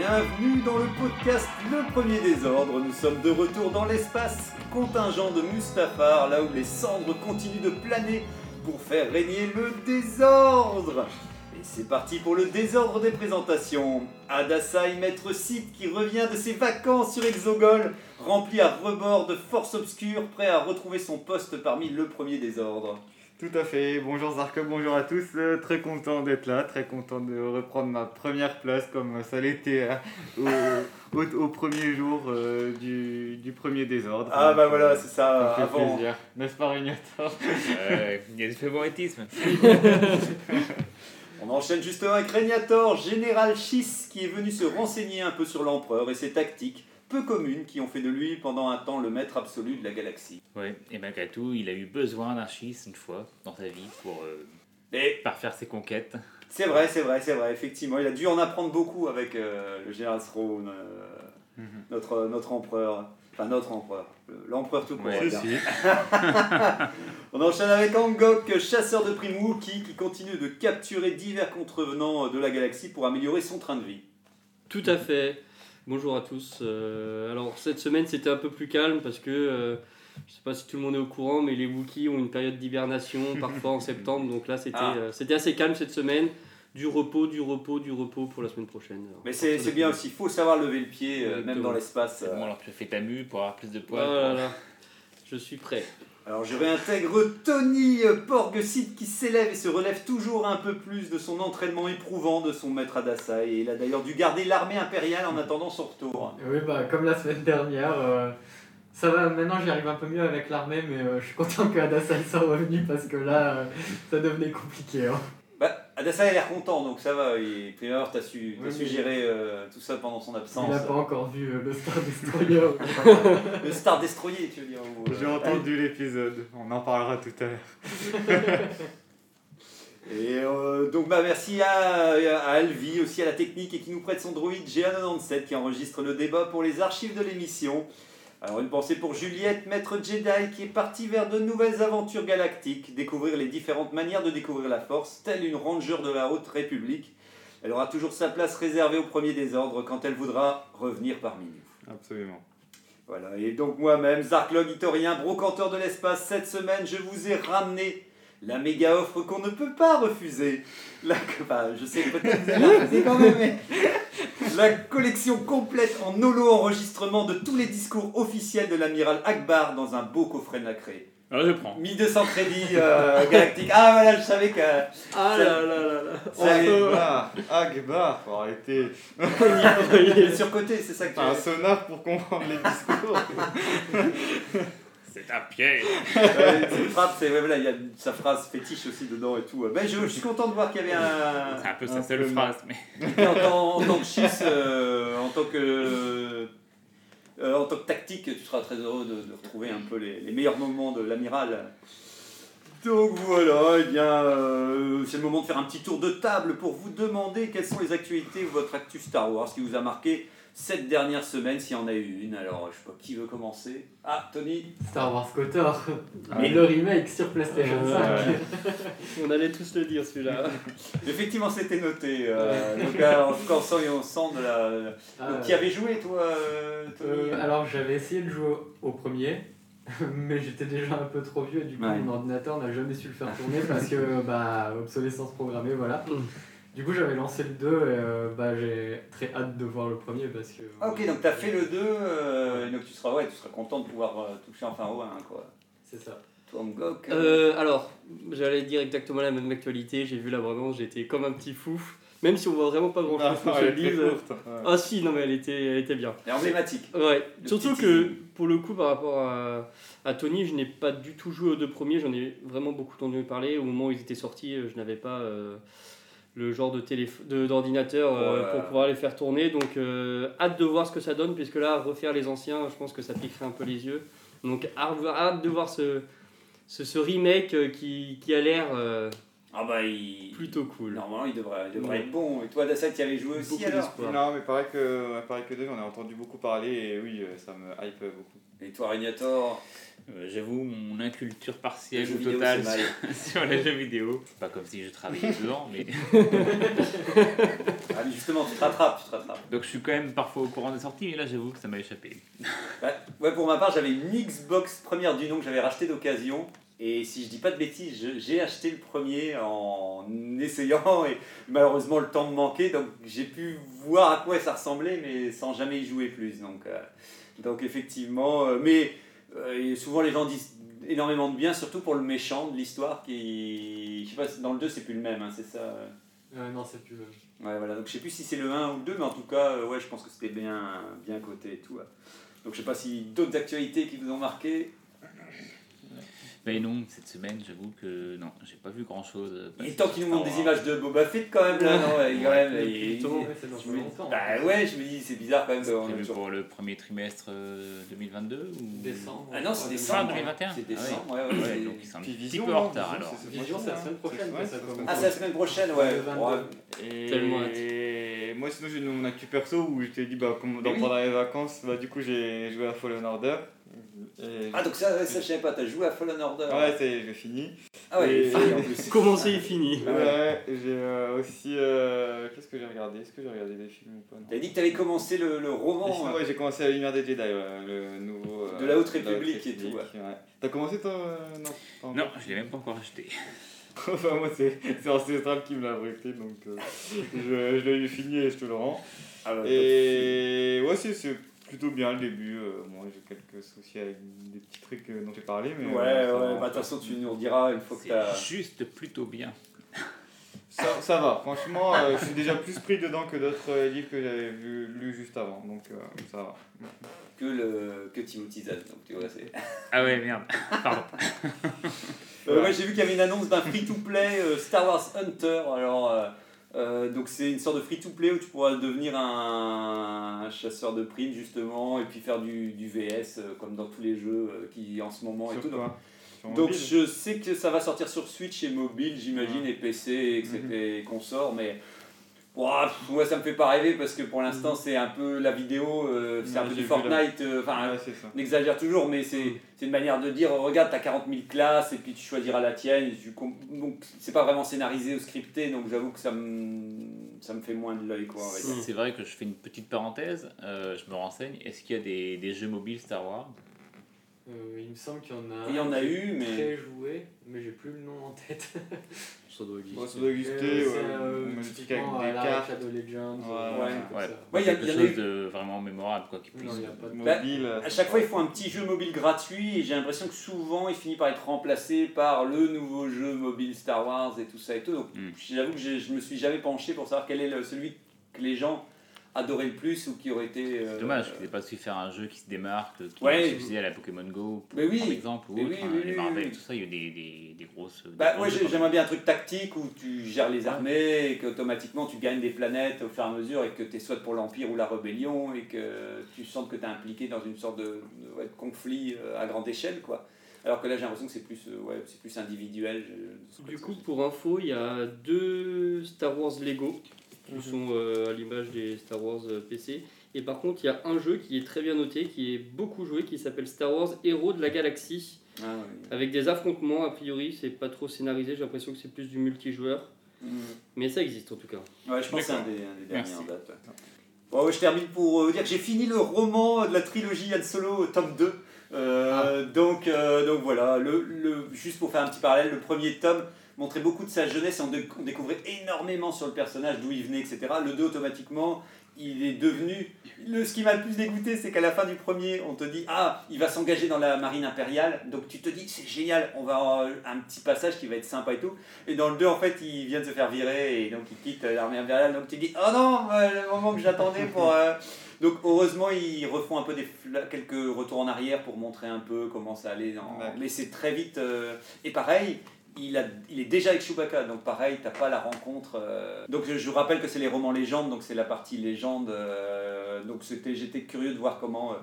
Bienvenue dans le podcast Le Premier Désordre. Nous sommes de retour dans l'espace contingent de Mustafar, là où les cendres continuent de planer pour faire régner le désordre. Et c'est parti pour le désordre des présentations. Adasai, maître Sith, qui revient de ses vacances sur Exogol, rempli à rebord de force obscure, prêt à retrouver son poste parmi le premier désordre. Tout à fait. Bonjour Zarko, bonjour à tous. Euh, très content d'être là, très content de reprendre ma première place comme ça l'était hein, au, au- au premier jour euh, du, du premier désordre. Ah Donc, bah voilà, euh, c'est ça, ça fait avant. plaisir. N'est-ce pas Régnator? Euh, Il y a du favoritisme. On enchaîne justement avec Régnator, général Schiss, qui est venu se renseigner un peu sur l'empereur et ses tactiques peu communes qui ont fait de lui pendant un temps le maître absolu de la galaxie. Ouais, et malgré tout, il a eu besoin d'un schiste une fois dans sa vie pour euh, Et parfaire ses conquêtes. c'est vrai, c'est vrai, c'est vrai, effectivement, il a dû en apprendre beaucoup avec euh, le général Throne, euh, Mhm. notre, notre empereur. Enfin, notre empereur. le- L'empereur tout court. Ouais, si. On enchaîne avec Angok, chasseur de primes Wookie, qui continue de capturer divers contrevenants de la galaxie pour améliorer son train de vie. Tout à fait. Bonjour à tous. Euh, alors cette semaine c'était un peu plus calme parce que euh, je sais pas si tout le monde est au courant, mais les Wookiees ont une période d'hibernation parfois en septembre, donc là c'était Ah. euh, c'était assez calme cette semaine. Du repos, du repos, du repos pour la semaine prochaine. Alors, Mais c'est c'est bien aussi, il faut savoir lever le pied, euh, même dans l'espace. C'est euh. bon, alors tu as fait ta mue pour avoir plus de Oh poids. là, je suis prêt. Alors je réintègre Tony Porgesit qui s'élève et se relève toujours un peu plus de son entraînement éprouvant de son maître Adassa. Et il a d'ailleurs dû garder l'armée impériale en attendant son retour. Oui, bah, comme la semaine dernière, euh, ça va, maintenant j'y arrive un peu mieux avec l'armée, mais euh, je suis content que Adassa soit revenu parce que là, euh, ça devenait compliqué. hein. Adassa a l'air content, donc ça va. Et Prior, t'as su, t'as Oui, su gérer euh, tout ça pendant son Il absence. n'a pas encore vu euh, le Star Destroyer. Le Star Destroyer, tu veux dire. ou, euh, J'ai entendu l'épisode. On en parlera tout à l'heure. Et euh, donc bah, merci à, à Alvi, aussi à la technique et qui nous prête son droïde GA97 qui enregistre le débat pour les archives de l'émission. Alors une pensée pour Juliette, maître Jedi, qui est partie vers de nouvelles aventures galactiques, découvrir les différentes manières de découvrir la force, telle une ranger de la Haute République. Elle aura toujours sa place réservée au premier désordre quand elle voudra revenir parmi nous. Absolument. Voilà, et donc moi-même, Zarklog Itorien, brocanteur de l'espace, cette semaine, je vous ai ramené la méga offre qu'on ne peut pas refuser. La, enfin, je sais que peut-être vous allez la refuser quand même, mais la collection complète en holo enregistrement de tous les discours officiels de l'amiral Akbar dans un beau coffret nacré. Alors je prends. 1200 crédits euh, galactiques. Ah voilà, je savais que. Ah là là là là. Akbar Akbar Faut arrêter. Il est surcoté, c'est ça que tu un sonar pour comprendre les discours. C'est un piège. C'est ouais, voilà, il y a sa phrase fétiche aussi dedans et tout. Ben, je, je suis content de voir qu'il y avait un. C'est un peu sa seule phrase, mais en, tant, en tant que schiss, euh, en tant que. euh, en tant que tactique, tu seras très heureux de, de retrouver un peu les, les meilleurs moments de l'amiral. Donc voilà, eh bien, euh, c'est le moment de faire un petit tour de table pour vous demander quelles sont les actualités votre actu Star Wars qui vous a marqué cette dernière semaine, s'il y en a eu une. Alors, je sais pas qui veut commencer? Ah, Tony Star Wars Kotor, Mais- le remake sur PlayStation Euh, 5. On allait tous le dire celui-là. Effectivement, c'était noté. euh, donc, euh, en tout cas, on sent, on sent de la. Ah, Donc, qui avait joué, toi, euh, Tony? Euh, alors j'avais essayé de jouer au premier, mais j'étais déjà un peu trop vieux et du coup Ouais. mon ordinateur n'a jamais su le faire tourner parce que bah obsolescence programmée voilà. Du coup j'avais lancé le 2 et euh, bah j'ai très hâte de voir le premier parce que... Ah, ok, donc tu as fait le 2, euh, et donc tu seras, ouais, tu seras content de pouvoir euh, toucher enfin au 1, quoi. C'est ça. Toi, Mgok, alors, j'allais dire exactement la même actualité. J'ai vu l'abondance, j'étais comme un petit fou. Même si on voit vraiment pas grand chose Ah, sur elle ce est très livre. courte. Ouais. Ah si, non mais elle était, elle était bien. est emblématique. Ouais, Le surtout que teasing. pour le coup, par rapport à, à Tony, je n'ai pas du tout joué aux deux premiers. J'en ai vraiment beaucoup entendu parler. Au moment où ils étaient sortis, je n'avais pas, euh, le genre de téléphone d'ordinateur euh, Ouais. pour pouvoir les faire tourner. Donc euh, hâte de voir ce que ça donne, puisque là, refaire les anciens, je pense que ça piquerait un peu les yeux. Donc hâte, hâte de voir ce, ce, ce remake euh, qui, qui a l'air Ah bah, il... plutôt cool. Normalement, il devrait, il devrait Ouais. être bon. Et toi, Dassa, tu y avais joué aussi Beaucoup alors. Non, mais pareil que, pareil que deux, j'en ai entendu beaucoup parler et oui, euh, ça me hype beaucoup. Et toi, Régnator Euh, J'avoue, mon inculture partielle ou totale sur les jeux vidéo. C'est pas comme si je travaillais dedans, mais. Ah, mais justement, tu te rattrapes, tu te rattrapes. Donc je suis quand même parfois au courant des sorties, mais là j'avoue que ça m'a échappé. Bah, ouais, pour ma part, j'avais une Xbox première du nom que j'avais racheté d'occasion. Et si je dis pas de bêtises, j'ai acheté le premier en essayant et malheureusement le temps me manquait. Donc j'ai pu voir à quoi ça ressemblait, mais sans jamais y jouer plus. Donc, euh, donc effectivement, euh, mais euh, souvent les gens disent énormément de bien, surtout pour le méchant de l'histoire qui. Je sais pas, si- dans le 2 c'est plus le même, hein, c'est ça non, c'est plus le. Ouais, voilà, donc je sais plus si c'est le 1 ou le 2, mais en tout cas, ouais, je pense que c'était bien, bien coté et tout. ouais. Donc je sais pas si d'autres actualités qui vous ont marqué. Ben non, cette semaine j'avoue que non, j'ai pas vu grand chose. Il est temps qu'ils nous montrent des images de Boba Fett quand même là, non ouais, quand même, dans je me- longtemps. Bah ouais, je me dis, c'est bizarre quand même. C'est prévu pour le premier trimestre euh, 2022 ou? Décembre. Ah non, c'est décembre. Fin 2021. C'est Ah ouais. décembre, ouais, ouais. Ouais, c'est- donc ils sont un petit Vision, peu en retard alors. c'est- Vision, c'est la semaine prochaine Ah, c'est la semaine prochaine, ouais. Le 22. Ouais. Et Tellement hâte. moi sinon j'ai mon actu perso où je t'ai dit bah, comme dans, pendant les vacances, bah, du coup j'ai joué à Fallen Order. Et- Ah, donc ça, ouais, ça je savais pas, t'as joué à Fallen Order. Ouais, c'est j'ai fini. Ah ouais, il est Et- fini en plus. Commencé et fini. Ouais, j'ai euh, aussi. euh, Qu'est-ce que j'ai regardé? Est-ce que j'ai regardé des films ou pas? Non T'as dit que t'avais commencé le, le roman. sinon, euh, ouais, j'ai commencé à la lumière des Jedi, ouais, le nouveau. euh, De la Haute République et tout, ouais. T'as commencé toi euh, Non. Non, je l'ai même pas encore acheté. enfin, moi, c'est c'est Ancestral qui me l'a prêté, donc euh, je, je l'ai fini et je te le rends. ah ouais, Et ouais, c'est c'est plutôt bien le début. euh, moi, j'ai quelques soucis avec des petits trucs euh, dont j'ai parlé, mais. Ouais, euh, ouais, bah de toute façon, tu nous rediras une fois que t'as. Juste plutôt bien. Ça, ça va, franchement, euh, je suis déjà plus pris dedans que d'autres euh, livres que j'avais vu- lus juste avant, donc euh, ça va. que, le, que Timothy Zahn. Donc tu vois, c'est. Ah ouais, merde. Pardon. Euh, ouais, j'ai vu qu'il y avait une annonce d'un free-to-play euh, Star Wars Hunter. Alors, euh, donc c'est une sorte de free-to-play où tu pourras devenir un, un chasseur de primes justement et puis faire du, du VS euh, comme dans tous les jeux euh, qui en ce moment et tout. Donc, quoi donc je sais que ça va sortir sur Switch et mobile, j'imagine, et PC. Mhm. et consorts, mais. Ouah, pff, moi ça me fait pas rêver parce que pour l'instant c'est un peu la vidéo, euh, c'est un peu du Fortnite, euh, enfin Ouais, on exagère toujours, mais c'est c'est une manière de dire regarde, t'as 40 000 classes et puis tu choisiras la tienne. tu donc c'est pas vraiment scénarisé ou scripté, donc j'avoue que ça me, ça me fait moins de l'œil. quoi. C'est vrai que je fais une petite parenthèse, euh, je me renseigne. Est-ce qu'il y a des, des jeux mobiles Star Wars? Euh, il me semble qu'il y en a. Il y en a eu, est mais- Très joué, mais j'ai plus le nom en tête. Ça doit exister. Bon, ça doit exister, Euh, ouais. c'est, euh, je à des la cartes. Shadow Legends. Ouais, euh, ouais. comme Ouais, ça. Ouais, il y a- quelque chose eu- de vraiment mémorable quoi qui puisse. Non, il y a pas de. Bah, Mobile. À chaque fois, ils font un petit jeu mobile gratuit et j'ai l'impression que souvent il finit par être remplacé par le nouveau jeu mobile Star Wars et tout ça et tout. Donc Mm. j'avoue que j'ai- je me suis jamais penché pour savoir quel est le- celui que les gens adoraient le plus ou qui aurait été. euh, C'est dommage qu'ils n'aient pas su faire un jeu qui se démarque, qui Ouais. est à la Pokémon Go, Mais oui. par exemple, ou Mais autre, oui, hein, oui, les oui, Marvel, tout ça, il y a eu des, des, des grosses. Bah, moi j'aimerais bien un truc tactique où tu gères les armées et qu'automatiquement tu gagnes des planètes au fur et à mesure et que tu es soit pour l'Empire ou la Rébellion et que tu sens que tu es impliqué dans une sorte de, de- ouais, de conflit euh, à grande échelle. quoi. Alors que là j'ai l'impression que c'est plus, euh, ouais, c'est plus individuel. je- Du coup, pour info, il y a deux Star Wars Lego qui sont euh, à l'image des Star Wars euh, PC. Et par contre, il y a un jeu qui est très bien noté, qui est beaucoup joué, qui s'appelle Star Wars Héros de la Galaxie. Ah, ouais. Avec des affrontements, a priori, c'est pas trop scénarisé, j'ai l'impression que c'est plus du multijoueur. Mm. Mais ça existe en tout cas. Ouais, je pense que c'est un des, un des derniers en date. ouais. Bon, je termine pour euh, dire que j'ai fini le roman de la trilogie Han Solo, tome 2. Euh, donc, euh, donc voilà, le, le, juste pour faire un petit parallèle, le premier tome montrait beaucoup de sa jeunesse et on, dé- on découvrait énormément sur le personnage, d'où il venait, etc. Le 2, automatiquement, il est devenu. Le, ce qui m'a le plus dégoûté, c'est qu'à la fin du premier, on te dit Ah, il va s'engager dans la marine impériale. Donc tu te dis C'est génial, on va avoir un petit passage qui va être sympa et tout. Et dans le 2, en fait, il vient de se faire virer et donc il quitte l'armée impériale. Donc tu dis Oh non, euh, le moment que j'attendais pour. euh, Donc heureusement, ils refont un peu des quelques retours en arrière pour montrer un peu comment ça allait. dans-. Mais c'est très vite. euh, Et pareil, il, est déjà avec Chewbacca, donc pareil, t'as pas la rencontre. euh. Donc je, vous rappelle que c'est les romans légendes, donc c'est la partie légende. euh, donc j'étais curieux de voir comment euh,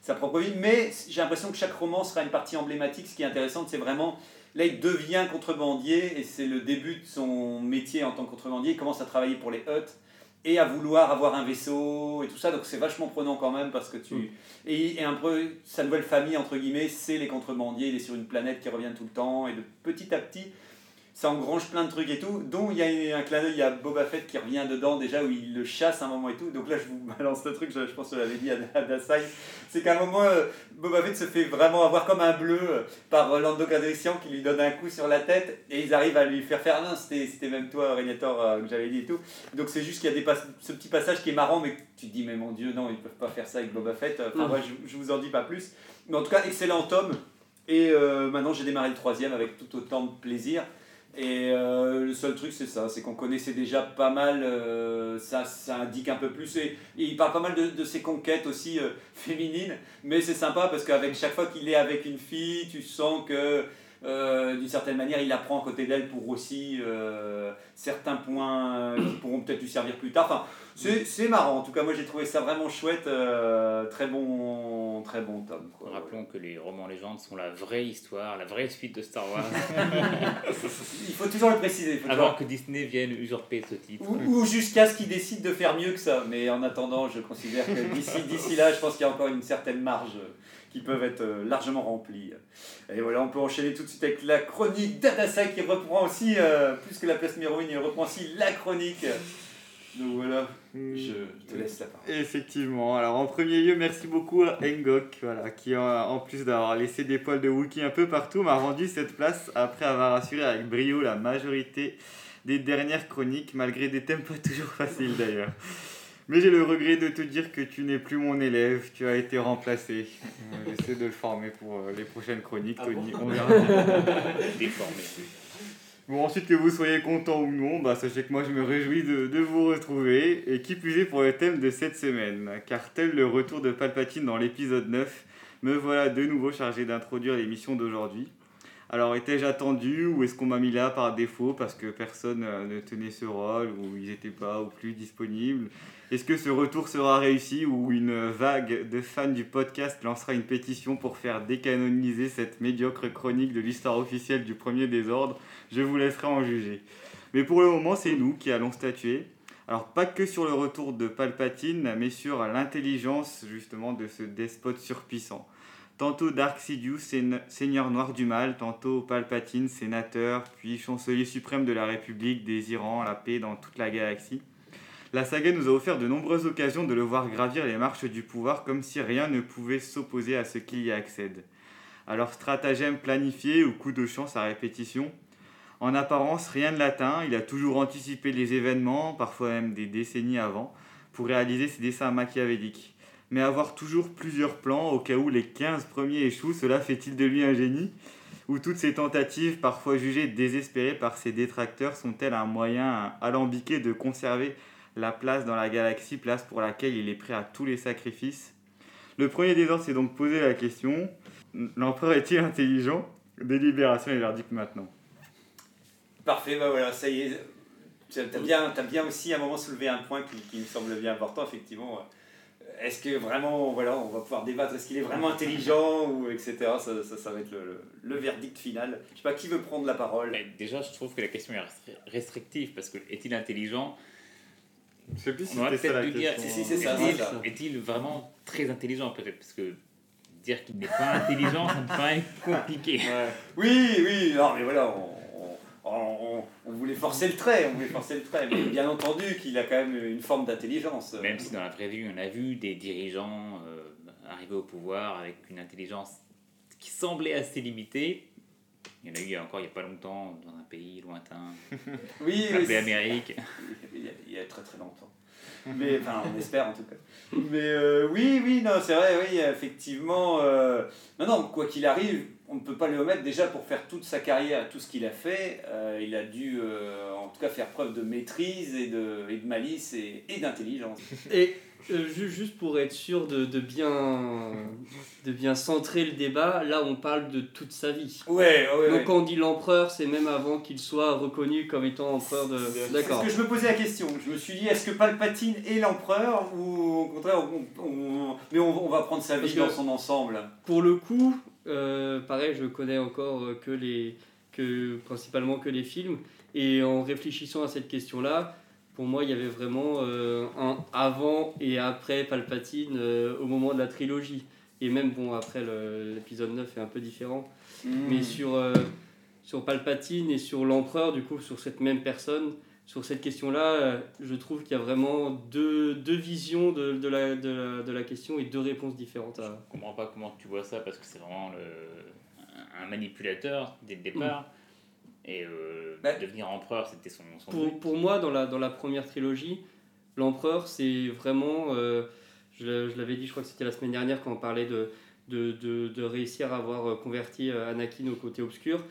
sa propre vie, mais j'ai l'impression que chaque roman sera une partie emblématique. Ce qui est intéressant, c'est vraiment là il devient contrebandier et c'est le début de son métier en tant que contrebandier. Il commence à travailler pour les Hutt et à vouloir avoir un vaisseau et tout ça, donc c'est vachement prenant quand même parce que tu. Et, et un peu sa nouvelle famille, entre guillemets, c'est les contrebandiers. Il est sur une planète qui revient tout le temps et de petit à petit, ça engrange plein de trucs et tout, dont il y a un clin d'œil, il y a Boba Fett qui revient dedans déjà où il le chasse à un moment et tout. Donc là, je vous balance le truc, je, je pense que je l'avais dit à, à Dasai, c'est qu'à un moment, euh, Boba Fett se fait vraiment avoir comme un bleu euh, par euh, Lando Calrissian qui lui donne un coup sur la tête et ils arrivent à lui faire faire. Non, c'était c'était même toi, Régnator, que j'avais dit et tout. Donc c'est juste qu'il y a des pas- ce petit passage qui est marrant, mais tu te dis, mais mon dieu, non, ils peuvent pas faire ça avec Boba Fett. Enfin, Mm. moi, je, je vous en dis pas plus. Mais en tout cas, excellent tome. Et euh, maintenant, j'ai démarré le troisième avec tout autant de plaisir. Et euh, le seul truc, c'est ça, c'est qu'on connaissait déjà pas mal, euh, ça, ça indique un peu plus. Et, il parle pas mal de, de ses conquêtes aussi euh, féminines, mais c'est sympa parce qu'avec chaque fois qu'il est avec une fille, tu sens que euh, d'une certaine manière, il apprend à côté d'elle pour aussi euh, certains points euh, qui pourront peut-être lui servir plus tard. Enfin, c'est marrant, en tout cas, moi j'ai trouvé ça vraiment chouette, euh, très bon, très bon tome. Quoi. Rappelons que les romans légendes sont la vraie histoire, la vraie suite de Star Wars. Il faut toujours le préciser. faut Avant toujours- que Disney vienne usurper ce titre. Ou, ou jusqu'à ce qu'ils décident de faire mieux que ça. Mais en attendant, je considère que d'ici, là, je pense qu'il y a encore une certaine marge qui peuvent être euh, largement remplies. Et voilà, on peut enchaîner tout de suite avec la chronique d'Adasai qui reprend aussi, euh, plus que la place 1, il reprend aussi la chronique. Donc voilà, je te laisse la parole. Effectivement. Alors en premier lieu, merci beaucoup à Engok, voilà, qui en, en plus d'avoir laissé des poils de Wookie un peu partout, m'a rendu cette place après avoir assuré avec brio la majorité des dernières chroniques, malgré des thèmes pas toujours faciles d'ailleurs. Mais j'ai le regret de te dire que tu n'es plus mon élève, tu as été remplacé. Euh, J'essaie de le former pour euh, les prochaines chroniques, Ah Tony. bon on verra. Déformé. Bon, ensuite que vous soyez content ou non, bah, sachez que moi je me réjouis de, de vous retrouver, et qui plus est pour le thème de cette semaine, car tel le retour de Palpatine dans l'épisode 9, me voilà de nouveau chargé d'introduire l'émission d'aujourd'hui. Alors étais-je attendu ou est-ce qu'on m'a mis là par défaut parce que personne euh, ne tenait ce rôle ou ils n'étaient pas ou plus disponibles? Est-ce que ce retour sera réussi ou une vague de fans du podcast lancera une pétition pour faire décanoniser cette médiocre chronique de l'histoire officielle du premier désordre? Je vous laisserai en juger. Mais pour le moment, c'est nous qui allons statuer. Alors pas que sur le retour de Palpatine, mais sur l'intelligence justement de ce despote surpuissant. Tantôt Dark Sidious, seigne- seigneur noir du mal, tantôt Palpatine, sénateur, puis chancelier suprême de la République, désirant la paix dans toute la galaxie. La saga nous a offert de nombreuses occasions de le voir gravir les marches du pouvoir comme si rien ne pouvait s'opposer à ce qu'il y accède. Alors stratagème planifié ou coup de chance à répétition, en apparence rien ne l'atteint, il a toujours anticipé les événements, parfois même des décennies avant, pour réaliser ses dessins machiavéliques. Mais avoir toujours plusieurs plans au cas où les 15 premiers échouent, cela fait-il de lui un génie? Ou toutes ces tentatives, parfois jugées désespérées par ses détracteurs, sont-elles un moyen alambiqué de conserver la place dans la galaxie, place pour laquelle il est prêt à tous les sacrifices Le premier désordre s'est donc posé la question l'empereur est-il intelligent? Délibération et verdict maintenant. Parfait, bah voilà, ça y est. Tu as bien, t'as bien aussi à un moment soulevé un point qui, qui me semble bien important, effectivement. Est-ce que vraiment, voilà, on va pouvoir débattre, est-ce qu'il est vraiment intelligent, ou etc. Ça, ça, ça va être le, le- le verdict final. Je sais pas qui veut prendre la parole? Mais déjà, je trouve que la question est restri- restrictive parce que est-il intelligent? Je sais plus si On c'était ça la dire question. Si, si, c'est ça, est-il- c'est ça. est-il vraiment très intelligent peut-être? Parce que dire qu'il n'est pas intelligent, ça me paraît compliqué. Oui, oui, non, mais voilà, on, on, on- on voulait forcer le trait, on voulait forcer le trait, mais bien entendu qu'il a quand même une forme d'intelligence. Même si dans la vraie vie, on a vu des dirigeants euh, arriver au pouvoir avec une intelligence qui semblait assez limitée. Il y en a eu encore il n'y a pas longtemps dans un pays lointain, Oui, la oui, Amérique. Très très longtemps. Mais enfin, on espère en tout cas. Mais euh, oui, oui, non, c'est vrai, oui, effectivement. Euh, non, quoi qu'il arrive, on ne peut pas le omettre déjà pour faire toute sa carrière, tout ce qu'il a fait. euh, il a dû, euh, en tout cas, faire preuve de maîtrise et de, et de malice et, et d'intelligence. Et Euh, ju- juste pour être sûr de, de bien, de bien centrer le débat, là on parle de toute sa vie. Ouais, ouais, Donc ouais. quand on dit l'empereur, c'est même avant qu'il soit reconnu comme étant empereur de... D'accord. ce que je me posais la question. Je me suis dit, est-ce que Palpatine est l'empereur ou au contraire, on, on- mais on, on va prendre sa vie Parce dans son ensemble? Pour le coup, euh, pareil, je connais encore euh, que les, que, principalement que les films. Et en réfléchissant à cette question-là, pour moi, il y avait vraiment euh, un avant et après Palpatine euh, au moment de la trilogie. Et même, bon, après, l'épisode 9 est un peu différent. Mais sur, euh, sur Palpatine et sur l'empereur, du coup, sur cette même personne, sur cette question-là, je trouve qu'il y a vraiment deux, deux visions de, de, la, de, la, de la question et deux réponses différentes à, Je comprends pas comment tu vois ça parce que c'est vraiment le, un manipulateur dès le départ. Et euh, Bah. devenir empereur, c'était son, son Pour, but. pour moi, dans la, dans la première trilogie, l'empereur, c'est vraiment. euh, je l'a- je l'avais dit, je crois que c'était la semaine dernière quand on parlait de, de, de, de réussir à avoir euh, converti Anakin au côté obscur.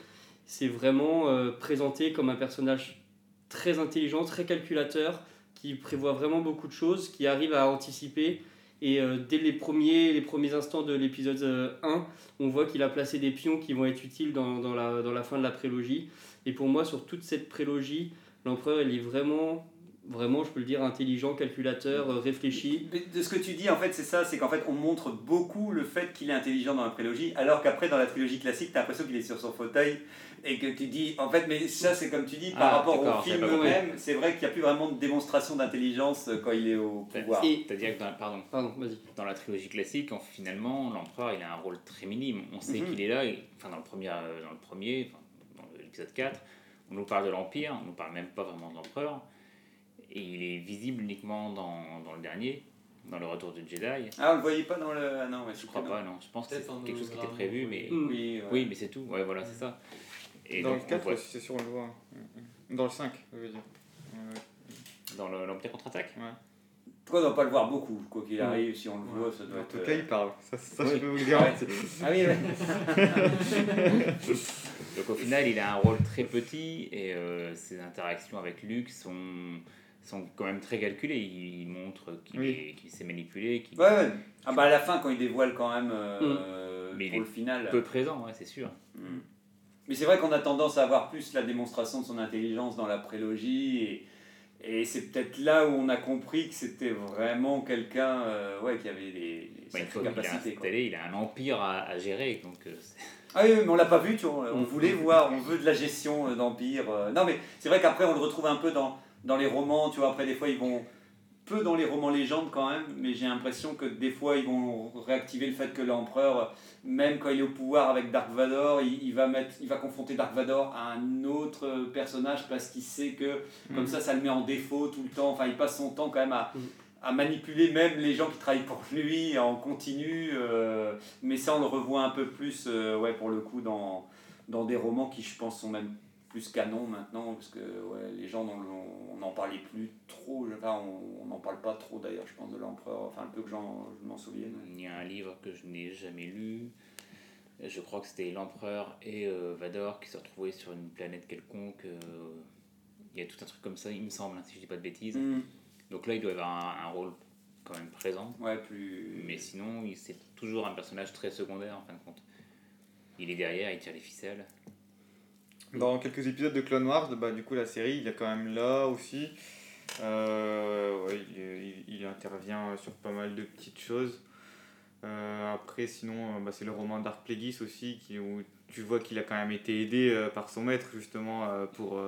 C'est vraiment euh, présenté comme un personnage très intelligent, très calculateur, qui prévoit vraiment beaucoup de choses, qui arrive à anticiper. Et euh, dès les premiers, les premiers instants de l'épisode euh, 1, on voit qu'il a placé des pions qui vont être utiles dans, dans, la, dans la fin de la prélogie. Et pour moi, sur toute cette prélogie, l'empereur, il est vraiment, vraiment, je peux le dire, intelligent, calculateur, euh, réfléchi. De ce que tu dis, en fait, c'est ça, c'est qu'en fait, on montre beaucoup le fait qu'il est intelligent dans la prélogie, alors qu'après, dans la trilogie classique, t'as l'impression qu'il est sur son fauteuil et que tu dis, en fait, mais ça, c'est comme tu dis, par Ah, rapport au film eux-mêmes, c'est vrai qu'il n'y a plus vraiment de démonstration d'intelligence euh, quand il est au pouvoir. C'est-à-dire que dans, pardon, Pardon, vas-y. dans la trilogie classique, en- finalement, l'empereur il a un rôle très minime. On sait Mhm. qu'il est là, et- enfin dans le premier, euh, dans le premier, enfin, dans l'épisode 4, on nous parle de l'Empire, on nous parle même pas vraiment de l'empereur. Et il est visible uniquement dans, dans le dernier, dans le retour de Jedi. Ah, on le voyait pas dans le. Ah non, ouais, Je crois pas, non. Je pense que c'est quelque chose qui était prévu, mais. Oui, ouais. Oui, mais c'est tout. Ouais, voilà, c'est ça. Et Dans donc, le on 4, voit- c'est sûr, on le voit. Dans le 5, je veux dire. Ouais, dans le- l'Empire contre-attaque. Pourquoi on ne doit pas le voir beaucoup, quoi qu'il Ouais. arrive, si on le voit, ça doit En être. tout euh, cas, il parle. Ça, ça Oui. je peux vous le garantir. Ah oui, ouais. Donc au final, il a un rôle très petit et euh, ses interactions avec Luke sont, sont quand même très calculées. Il montre qu'il Oui. est- qu'il s'est manipulé, qu'il Ouais, ouais. Ah bah à la fin, quand il dévoile quand même euh, Mais il est le final. est peu présent, ouais, c'est sûr. Mm. Mais c'est vrai qu'on a tendance à avoir plus la démonstration de son intelligence dans la prélogie et, et c'est peut-être là où on a compris que c'était vraiment quelqu'un euh, ouais, qui avait des, des Bah, sacrées qu'il a capacités. il a un empire à, à gérer. Donc, euh, Ah oui, mais on l'a pas vu, tu vois, on Mm. voulait voir, on veut de la gestion euh, d'empire. Non mais c'est vrai qu'après on le retrouve un peu dans, dans les romans, tu vois, après des fois ils vont peu dans les romans légendes quand même, mais j'ai l'impression que des fois ils vont réactiver le fait que l'empereur, même quand il est au pouvoir avec Dark Vador, il, il va, mettre, il va confronter Dark Vador à un autre personnage parce qu'il sait que comme Mm. ça ça le met en défaut tout le temps, enfin il passe son temps quand même à, Mm. à manipuler même les gens qui travaillent pour lui en continu, euh, mais ça on le revoit un peu plus, euh, ouais, pour le coup, dans, dans des romans qui je pense sont même plus canon maintenant, parce que ouais, les gens on n'en parlait plus trop, enfin, on n'en parle pas trop d'ailleurs, je pense, de l'empereur, enfin un peu que je m'en souvienne. il y a un livre que je n'ai jamais lu. Je crois que c'était l'empereur et euh, Vador qui se retrouvaient sur une planète quelconque. euh, il y a tout un truc comme ça, il me semble, hein, si je dis pas de bêtises. Mm. Donc là, il doit avoir un, un rôle quand même présent. Ouais, plus. Mais sinon, c'est toujours un personnage très secondaire en fin de compte. Il est derrière, il tire les ficelles. Dans quelques épisodes de Clone Wars, bah, du coup, la série, il est quand même là aussi. Euh, ouais, il, il- intervient sur pas mal de petites choses. Euh, après, sinon, euh, bah, c'est le roman Dark Plagueis aussi, qui, où tu vois qu'il a quand même été aidé par son maître, justement, pour,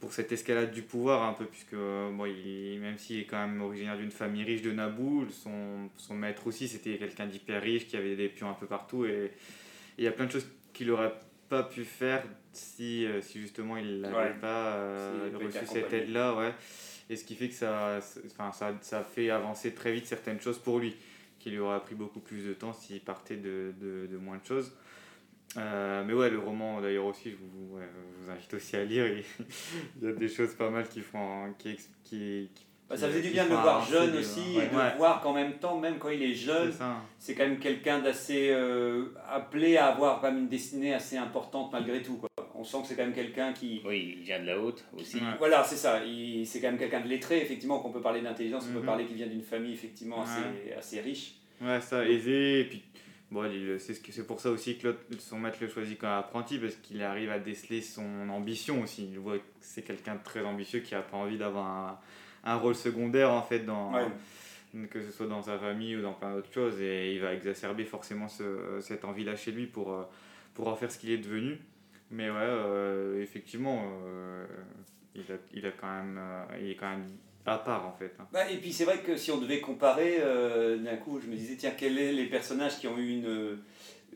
pour cette escalade du pouvoir, un peu, puisque bon, il, même s'il est quand même originaire d'une famille riche de Naboo, son, son maître aussi, c'était quelqu'un d'hyper riche, qui avait des pions un peu partout, et il y a plein de choses qu'il aurait pas pu faire si, euh, si justement il n'avait Ouais. pas euh, pas reçu cette aide-là. Ouais. Et ce qui fait que ça, enfin, ça, ça fait avancer très vite certaines choses pour lui, qui lui aurait pris beaucoup plus de temps s'il partait de, de, de moins de choses. Euh, mais ouais, le roman d'ailleurs aussi, je vous, ouais, je vous invite aussi à lire. Il, y a des choses pas mal qui font. Qui, qui- Bah, ça faisait du bien de le voir jeune aussi, ouais. et de Ouais, voir qu'en même temps, même quand il est jeune, c'est quand même quelqu'un d'assez euh, appelé à avoir quand même une destinée assez importante malgré tout. Quoi. On on sent que c'est quand même quelqu'un qui. Oui, il vient de la haute aussi. Ouais. Voilà, c'est ça. Il- C'est quand même quelqu'un de lettré, effectivement, qu'on peut parler d'intelligence, on Mhm. peut parler qu'il vient d'une famille, effectivement, assez, Ouais. assez riche. Ouais, ça, aisé. Et puis, bon, c'est ce que- c'est pour ça aussi que son maître le choisit comme apprenti, parce qu'il arrive à déceler son ambition aussi. Il voit que c'est quelqu'un de très ambitieux qui a pas envie d'avoir un, un rôle secondaire, en fait, dans, Ouais. que ce soit dans sa famille ou dans plein d'autres choses. Et il va exacerber forcément ce- cette envie-là chez lui pour, euh, pour en faire ce qu'il est devenu. Mais ouais, euh, effectivement, euh, il, a, il, a quand même, euh, il est quand même à part, en fait. hein. Bah, et puis c'est vrai que si on devait comparer, d'un coup, je me disais, tiens, quels sont les personnages qui ont eu une,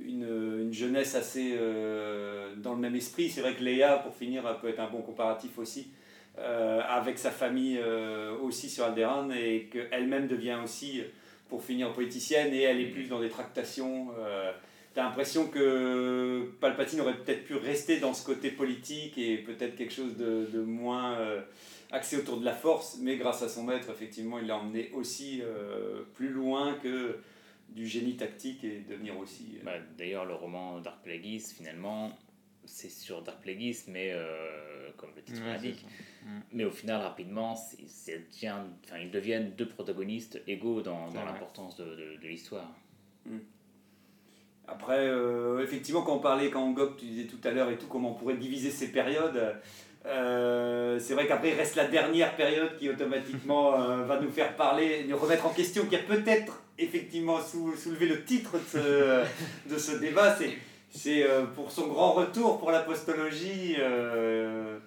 une, une jeunesse assez euh, dans le même esprit? C'est vrai que Léa, pour finir, peut être un bon comparatif aussi, euh, avec sa famille euh, aussi sur Alderaan, et qu'elle-même devient aussi, pour finir, politicienne, et elle est plus dans des tractations. Euh, T'as l'impression que Palpatine aurait peut-être pu rester dans ce côté politique et peut-être quelque chose de, de moins euh, axé autour de la force, mais grâce à son maître, effectivement, il l'a emmené aussi plus loin que du génie tactique et devenir aussi. Bah, D'ailleurs, le roman Dark Plagueis, finalement, c'est sur Dark Plagueis, mais euh, comme le titre Ouais, l'indique. Mm. Mais au final, rapidement, ils deviennent deux protagonistes égaux dans, l'importance de, de, de l'histoire. Après, euh, effectivement, quand on parlait, quand Gok, tu disais tout à l'heure et tout, comment on pourrait diviser ces périodes, euh, c'est vrai qu'après, il reste la dernière période qui automatiquement euh, va nous faire parler, nous remettre en question, qui a peut-être effectivement sou- soulevé le titre de ce, de ce débat. C'est, c'est euh, pour son grand retour pour l'apostologie. euh,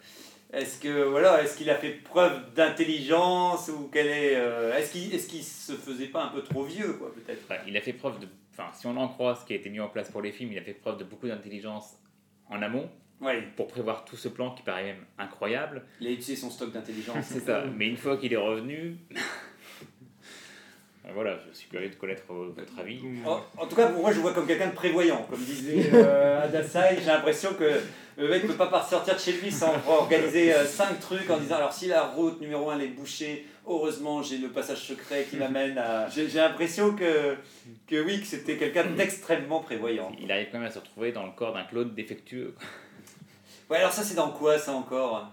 est-ce que voilà, est-ce qu'il a fait preuve d'intelligence ou quel est, euh, est-ce qu'il, est-ce qu'il se faisait pas un peu trop vieux, quoi, peut-être? Enfin, il a fait preuve de. Enfin, si on en croit ce qui a été mis en place pour les films, il a fait preuve de beaucoup d'intelligence en amont Ouais, pour prévoir tout ce plan qui paraît même incroyable. il a utilisé son stock d'intelligence. C'est ça. Mais une fois qu'il est revenu. Euh, voilà, je suis curieux de connaître euh, votre avis. En, en tout cas, pour moi, je vois comme quelqu'un de prévoyant. Comme disait euh, Adasai, j'ai l'impression que le mec ne peut pas sortir de chez lui sans organiser 5 trucs en disant alors si la route numéro 1 est bouchée, heureusement j'ai le passage secret qui m'amène à. J'ai l'impression que, que oui, que c'était quelqu'un d'extrêmement prévoyant. Il arrive quand même à se retrouver dans le corps d'un clone défectueux. Ouais, alors ça, c'est dans quoi ça encore?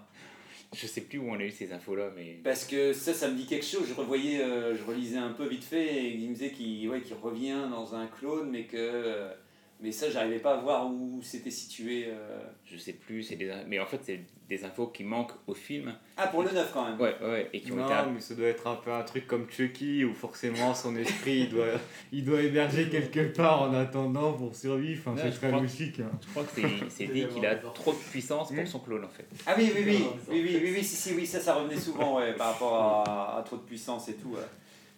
Je sais plus où on a eu ces infos-là, mais. Parce que ça, ça me dit quelque chose. Je revoyais, euh, je relisais un peu vite fait et il me disait qu'il ouais, revient dans un clone, mais que. Mais ça, j'arrivais pas à voir où c'était situé. euh. Je sais plus, c'est des... mais en fait, c'est des infos qui manquent au film. Ah, pour le 9 quand même. Ouais, ouais, et qui ont Non, été. mais ça doit être un peu un truc comme Chucky où forcément son esprit il doit, il doit héberger quelque part en attendant pour survivre. Enfin, c'est très logique. hein. Je crois que c'est dit qu'il a trop de puissance pour son clone en fait. Ah oui, oui, oui, oui, oui, oui, oui, si, si, oui, ça, ça revenait souvent ouais, par rapport à, à trop de puissance et tout. ouais.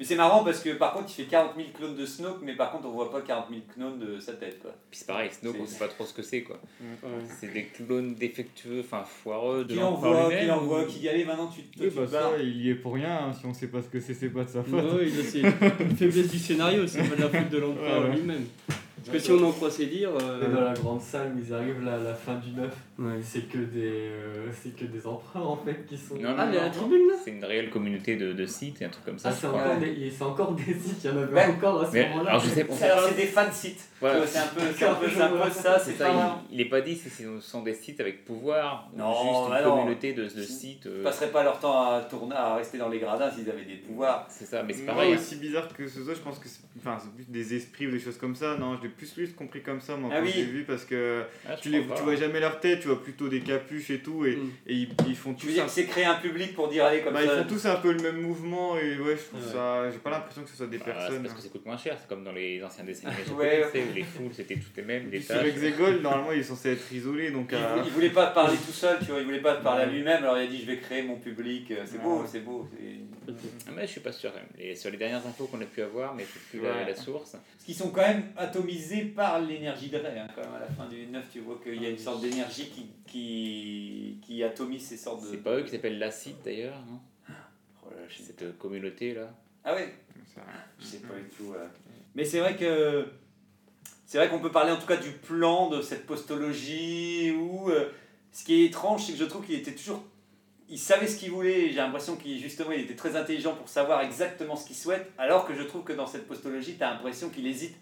Mais c'est marrant parce que par contre, il fait 40 000 clones de Snoke, mais par contre, on voit pas 40 000 clones de sa tête. Quoi. Puis c'est pareil, Snoke, on sait pas trop ce que c'est quoi. Ouais. C'est des clones défectueux, enfin foireux de Qui envoie, qui envoie, ou- qui allait maintenant, tu, toi, Oui, tu bah te ça, il y est pour rien. hein. Si on sait pas ce que c'est, c'est pas de sa faute. C'est une faiblesse du scénario, c'est pas de la faute de l'empereur Ouais, ouais. lui-même. Parce que si on en croit ses dires. euh, Et dans la grande salle où ils arrivent là, à la fin du 9, ouais. c'est que des euh, c'est que des empereurs en fait qui sont. Non, non, Ah, mais non, la tribune là C'est une réelle communauté de, de sites et un truc comme ça. Ah, c'est encore, des, et c'est encore des sites, il y en avait Ouais. encore à ce moment-là. alors je sais pas. C'est- Alors, c'est des fan sites. Voilà. Tu vois, C'est un peu, c'est un peu, c'est un peu ça. C'est ça, pas. il, il est pas dit si ce sont des sites avec pouvoir Non, ou juste bah une non. communauté de, de sites. Ils euh, passeraient pas leur temps à tourner, à rester dans les gradins s'ils avaient des pouvoirs. c'est ça, mais c'est pareil. hein. aussi bizarre que ce soit, je pense que c'est enfin, c'est plus des esprits ou des choses comme ça. Non, je plus, plus compris comme ça, moi, Ah quand oui. j'ai vu, parce que Ah, tu, les, tu vois jamais leur tête, tu vois plutôt des capuches et tout, et, Mm. et ils, ils font Tu tous veux dire un, que c'est créer un public pour dire allez comme bah, ils ça. font tous un peu le même mouvement, et ouais, je trouve Ouais. ça. J'ai pas l'impression que ce soit des Bah, c'est personnes. parce que ça coûte moins cher, c'est comme dans les anciens dessins Ouais. tu où les foules c'était toutes les mêmes, Et les sur. Exegol, normalement, il est censé être isolé, donc. Il, euh, il voulait pas parler tout seul, tu vois, il voulait pas parler à lui-même, alors il a dit je vais créer mon public, euh, c'est beau, c'est beau. Ah, mais je suis pas sûr même. Les- sur les dernières infos qu'on a pu avoir, mais c'est plus la source. Parce qu'ils sont quand même atomisés par l'énergie de Rey, hein, quand même à la fin du 9, tu vois qu'il y a une sorte d'énergie qui, qui, qui atomise ces sortes de... C'est pas eux qui s'appellent l'acide d'ailleurs, non? Oh là cette communauté là. Ah ouais? Je sais pas du tout. ouais. Mais c'est vrai que c'est vrai qu'on peut parler en tout cas du plan de cette postologie où euh, ce qui est étrange, c'est que je trouve qu'il était toujours il savait ce qu'il voulait. et J'ai l'impression qu'il justement il était très intelligent pour savoir exactement ce qu'il souhaite, alors que je trouve que dans cette postologie, tu as l'impression qu'il hésite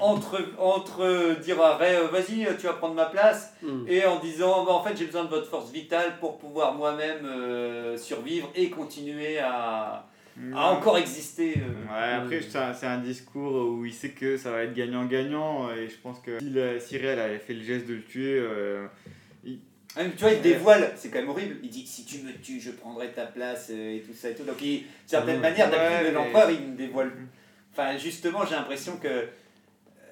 entre, entre dire à Ray, euh, vas-y, tu vas prendre ma place, Mm. et en disant, bah, en fait, j'ai besoin de votre force vitale pour pouvoir moi-même euh, survivre et continuer à, à encore exister. euh. Ouais, après, c'est un, c'est un discours où il sait que ça va être gagnant-gagnant, et je pense que si, elle avait fait le geste de le tuer, euh, Ah, tu vois, il dévoile, c'est quand même horrible. Il dit si tu me tues, je prendrai ta place euh, et tout ça et tout. Donc, il, d'une certaine Ouais, manière, ouais, d'habitude, mais- l'empereur, il me dévoile. Enfin, justement, j'ai l'impression que.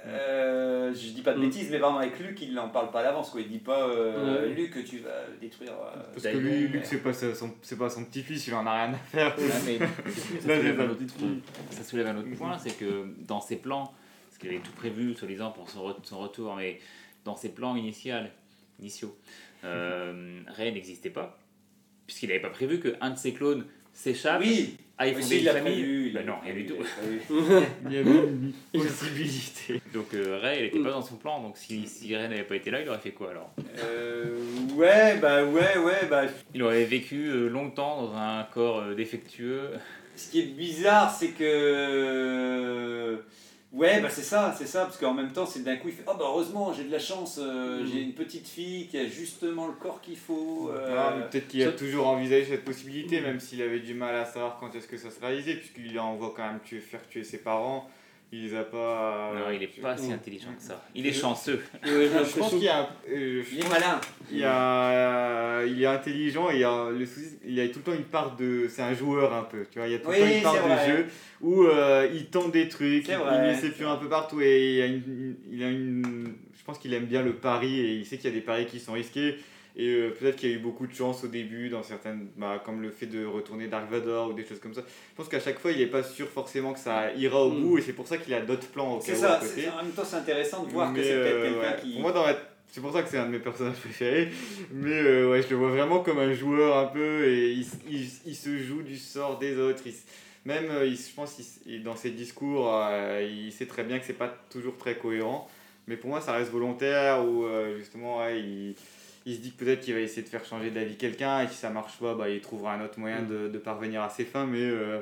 Euh, je dis pas de Mm. bêtises, mais vraiment avec Luc, il n'en parle pas à l'avance. Quoi. Il dit pas euh, Ouais. Luc, tu vas détruire. euh, parce que lui, Luc, c'est pas, son, c'est pas son petit-fils, il en a rien à faire. Mais ça, soulève un autre, petite fille. ça soulève un autre point, c'est que dans ses plans, parce qu'il avait tout prévu, soi-disant, pour son, re- son retour, mais dans ses plans initial, initiaux, euh, Ray n'existait pas, puisqu'il n'avait pas prévu qu'un de ses clones s'échappe, Oui, si, il une l'a famille. prévu. il Bah non, rien prévu, du tout. il. Il y avait une possibilité. Donc euh, Ray, elle n'était pas dans son plan, donc si, si Ray n'avait pas été là, il aurait fait quoi alors? Euh, ouais, bah ouais, ouais, bah. Il aurait vécu euh, longtemps dans un corps euh, défectueux. Ce qui est bizarre, c'est que. Ouais, bah c'est ça, c'est ça, parce qu'en même temps, c'est d'un coup, il fait Oh bah heureusement, j'ai de la chance, euh, Mm. j'ai une petite fille qui a justement le corps qu'il faut. euh, Ah, Peut-être qu'il a ça- toujours envisagé cette possibilité, même s'il avait du mal à savoir quand est-ce que ça se réalisait, puisqu'il envoie quand même tuer, faire tuer ses parents. Il les a pas. non, il n'est pas si Mm. intelligent que ça. Il est chanceux. Ouais, j'ai Je pense l'impression qu'il y a. un- euh, je Il est malin. qu'il y a- il est intelligent et il y a, le souci, il y a tout le temps une part de. C'est un joueur un peu, tu vois. Il y a tout le Oui, temps une part de vrai. jeu où euh, il tente des trucs, il, vrai, il met ses pions un peu partout et il a une, il a une. Je pense qu'il aime bien le pari et il sait qu'il y a des paris qui sont risqués. Et euh, peut-être qu'il y a eu beaucoup de chance au début, dans certaines, bah, comme le fait de retourner Dark Vador ou des choses comme ça. Je pense qu'à chaque fois, il n'est pas sûr forcément que ça ira au Mm. bout et c'est pour ça qu'il a d'autres plans au C'est cas où ça, à côté. c'est- en même temps, c'est intéressant de voir Mais, que c'est peut-être euh, quelqu'un ouais. qui. Pour moi, dans la- c'est pour ça que c'est un de mes personnages préférés. Mais euh, ouais, je le vois vraiment comme un joueur un peu et il, se joue du sort des autres. Il même, il, je pense, il dans ses discours, il sait très bien que c'est pas toujours très cohérent. Mais pour moi, ça reste volontaire ou justement, ouais, il, il se dit que peut-être qu'il va essayer de faire changer d'avis quelqu'un et si ça marche pas, bah, il trouvera un autre moyen de, de parvenir à ses fins. Mais, euh,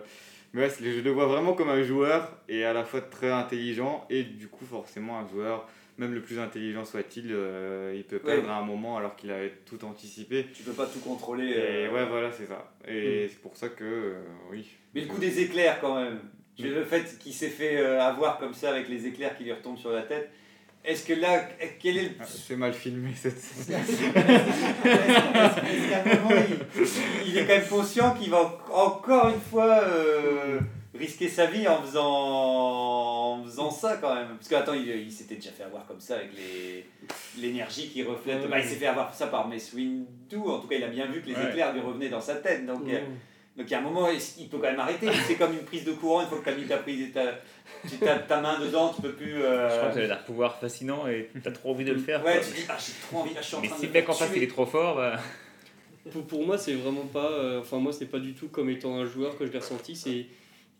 mais ouais, je le vois vraiment comme un joueur et à la fois très intelligent et du coup, forcément, un joueur même le plus intelligent soit-il, euh, il peut Ouais. perdre à un moment alors qu'il avait tout anticipé. Tu peux pas tout contrôler. Et euh, ouais, voilà, c'est ça. Et c'est pour ça que, oui. Mais le coup des éclairs, quand même. Je- Le fait qu'il s'est fait avoir comme ça avec les éclairs qui lui retombent sur la tête. Est-ce que là, quel est le. Ah, C'est mal filmé cette scène. Est-ce qu'à un moment, il, il est quand même conscient qu'il va en- encore une fois euh, risquer sa vie en faisant, en faisant ça quand même Parce que attends, il, il s'était déjà fait avoir comme ça avec les- l'énergie qui reflète. Bah, il s'est fait avoir ça par Mace Windu. En tout cas, il a bien vu que les Ouais. éclairs lui revenaient dans sa tête. Donc, euh. Donc il y a un moment, il peut quand même arrêter. C'est comme une prise de courant. Une fois que tu as mis ta, prise, ta, tu as ta main dedans, tu peux plus. euh, Je crois que ça a l'air pouvoir fascinant et t'as trop envie de le faire. Ouais, quoi. tu dis, ah, j'ai trop envie, là, je suis en Mais train si de le me mec en face il est trop fort, bah. Pour, pour moi, c'est vraiment pas. euh, Enfin, moi, c'est pas du tout comme étant un joueur que je l'ai ressenti. C'est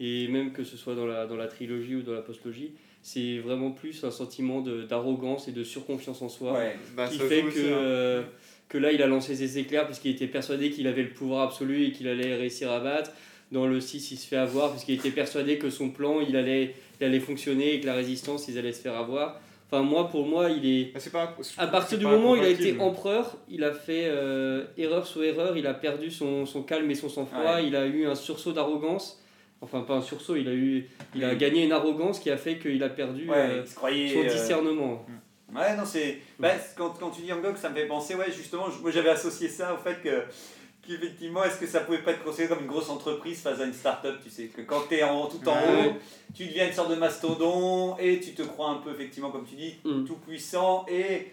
et même que ce soit dans la dans la trilogie ou dans la postlogie, c'est vraiment plus un sentiment de- d'arrogance et de surconfiance en soi Ouais. Bah, qui fait que aussi, hein. euh, que là, il a lancé ses éclairs puisqu'il était persuadé qu'il avait le pouvoir absolu et qu'il allait réussir à battre. Dans le 6, il se fait avoir puisqu'il était persuadé que son plan, il allait il allait fonctionner et que la résistance, ils allaient se faire avoir. Enfin, moi, pour moi, il est pas, je à partir du moment où il a été empereur, il a fait euh, erreur sur erreur, il a perdu son, son calme et son sang-froid, Ouais. il a eu un sursaut d'arrogance. Enfin, pas un sursaut, il a, eu, il a gagné une arrogance qui a fait qu'il a perdu Ouais, euh, il se croyait. son euh, discernement. Ouais, non, c'est. Bah, c'est- quand, quand tu dis Angok, ça me fait penser, ouais, justement, moi j'avais associé ça au fait que. qu'effectivement, est-ce que ça pouvait pas être considéré comme une grosse entreprise face à une start-up Tu sais, que quand tu es en, tout en Ouais. haut, tu deviens une sorte de mastodon et tu te crois un peu, effectivement, comme tu dis, Mm. tout puissant et.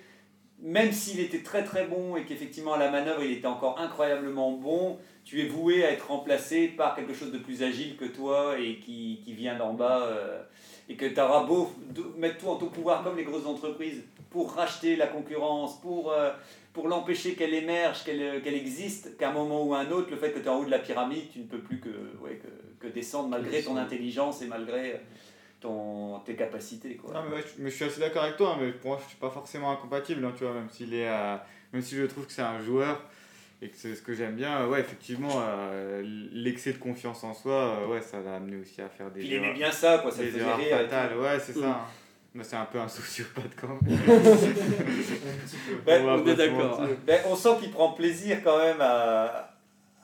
Même s'il était très très bon et qu'effectivement à la manœuvre il était encore incroyablement bon, tu es voué à être remplacé par quelque chose de plus agile que toi et qui, qui vient d'en bas. euh, et que tu auras beau mettre tout en ton pouvoir comme les grosses entreprises pour racheter la concurrence, pour, euh, pour l'empêcher qu'elle émerge, qu'elle euh, qu'elle existe, qu'à un moment ou à un autre, le fait que tu es en haut de la pyramide, tu ne peux plus que, ouais, que, que descendre malgré ton intelligence et malgré ton, tes capacités. Quoi. Non, mais, ouais, je, mais je suis assez d'accord avec toi, hein, mais pour moi, je suis pas forcément incompatible, hein, tu vois, même s'il est, euh, même si je trouve que c'est un joueur et que c'est ce que j'aime bien, euh, ouais, effectivement, euh, l'excès de confiance en soi, euh, ouais, ça l'a amené aussi à faire des Puis il aimait bien ça, quoi, ça des faisait erreurs rire. fatales, ouais, c'est Mm. ça. hein. Mais c'est un peu un sociopathe quand même. Ben, On on est d'accord. Ben, on sent qu'il prend plaisir quand même à,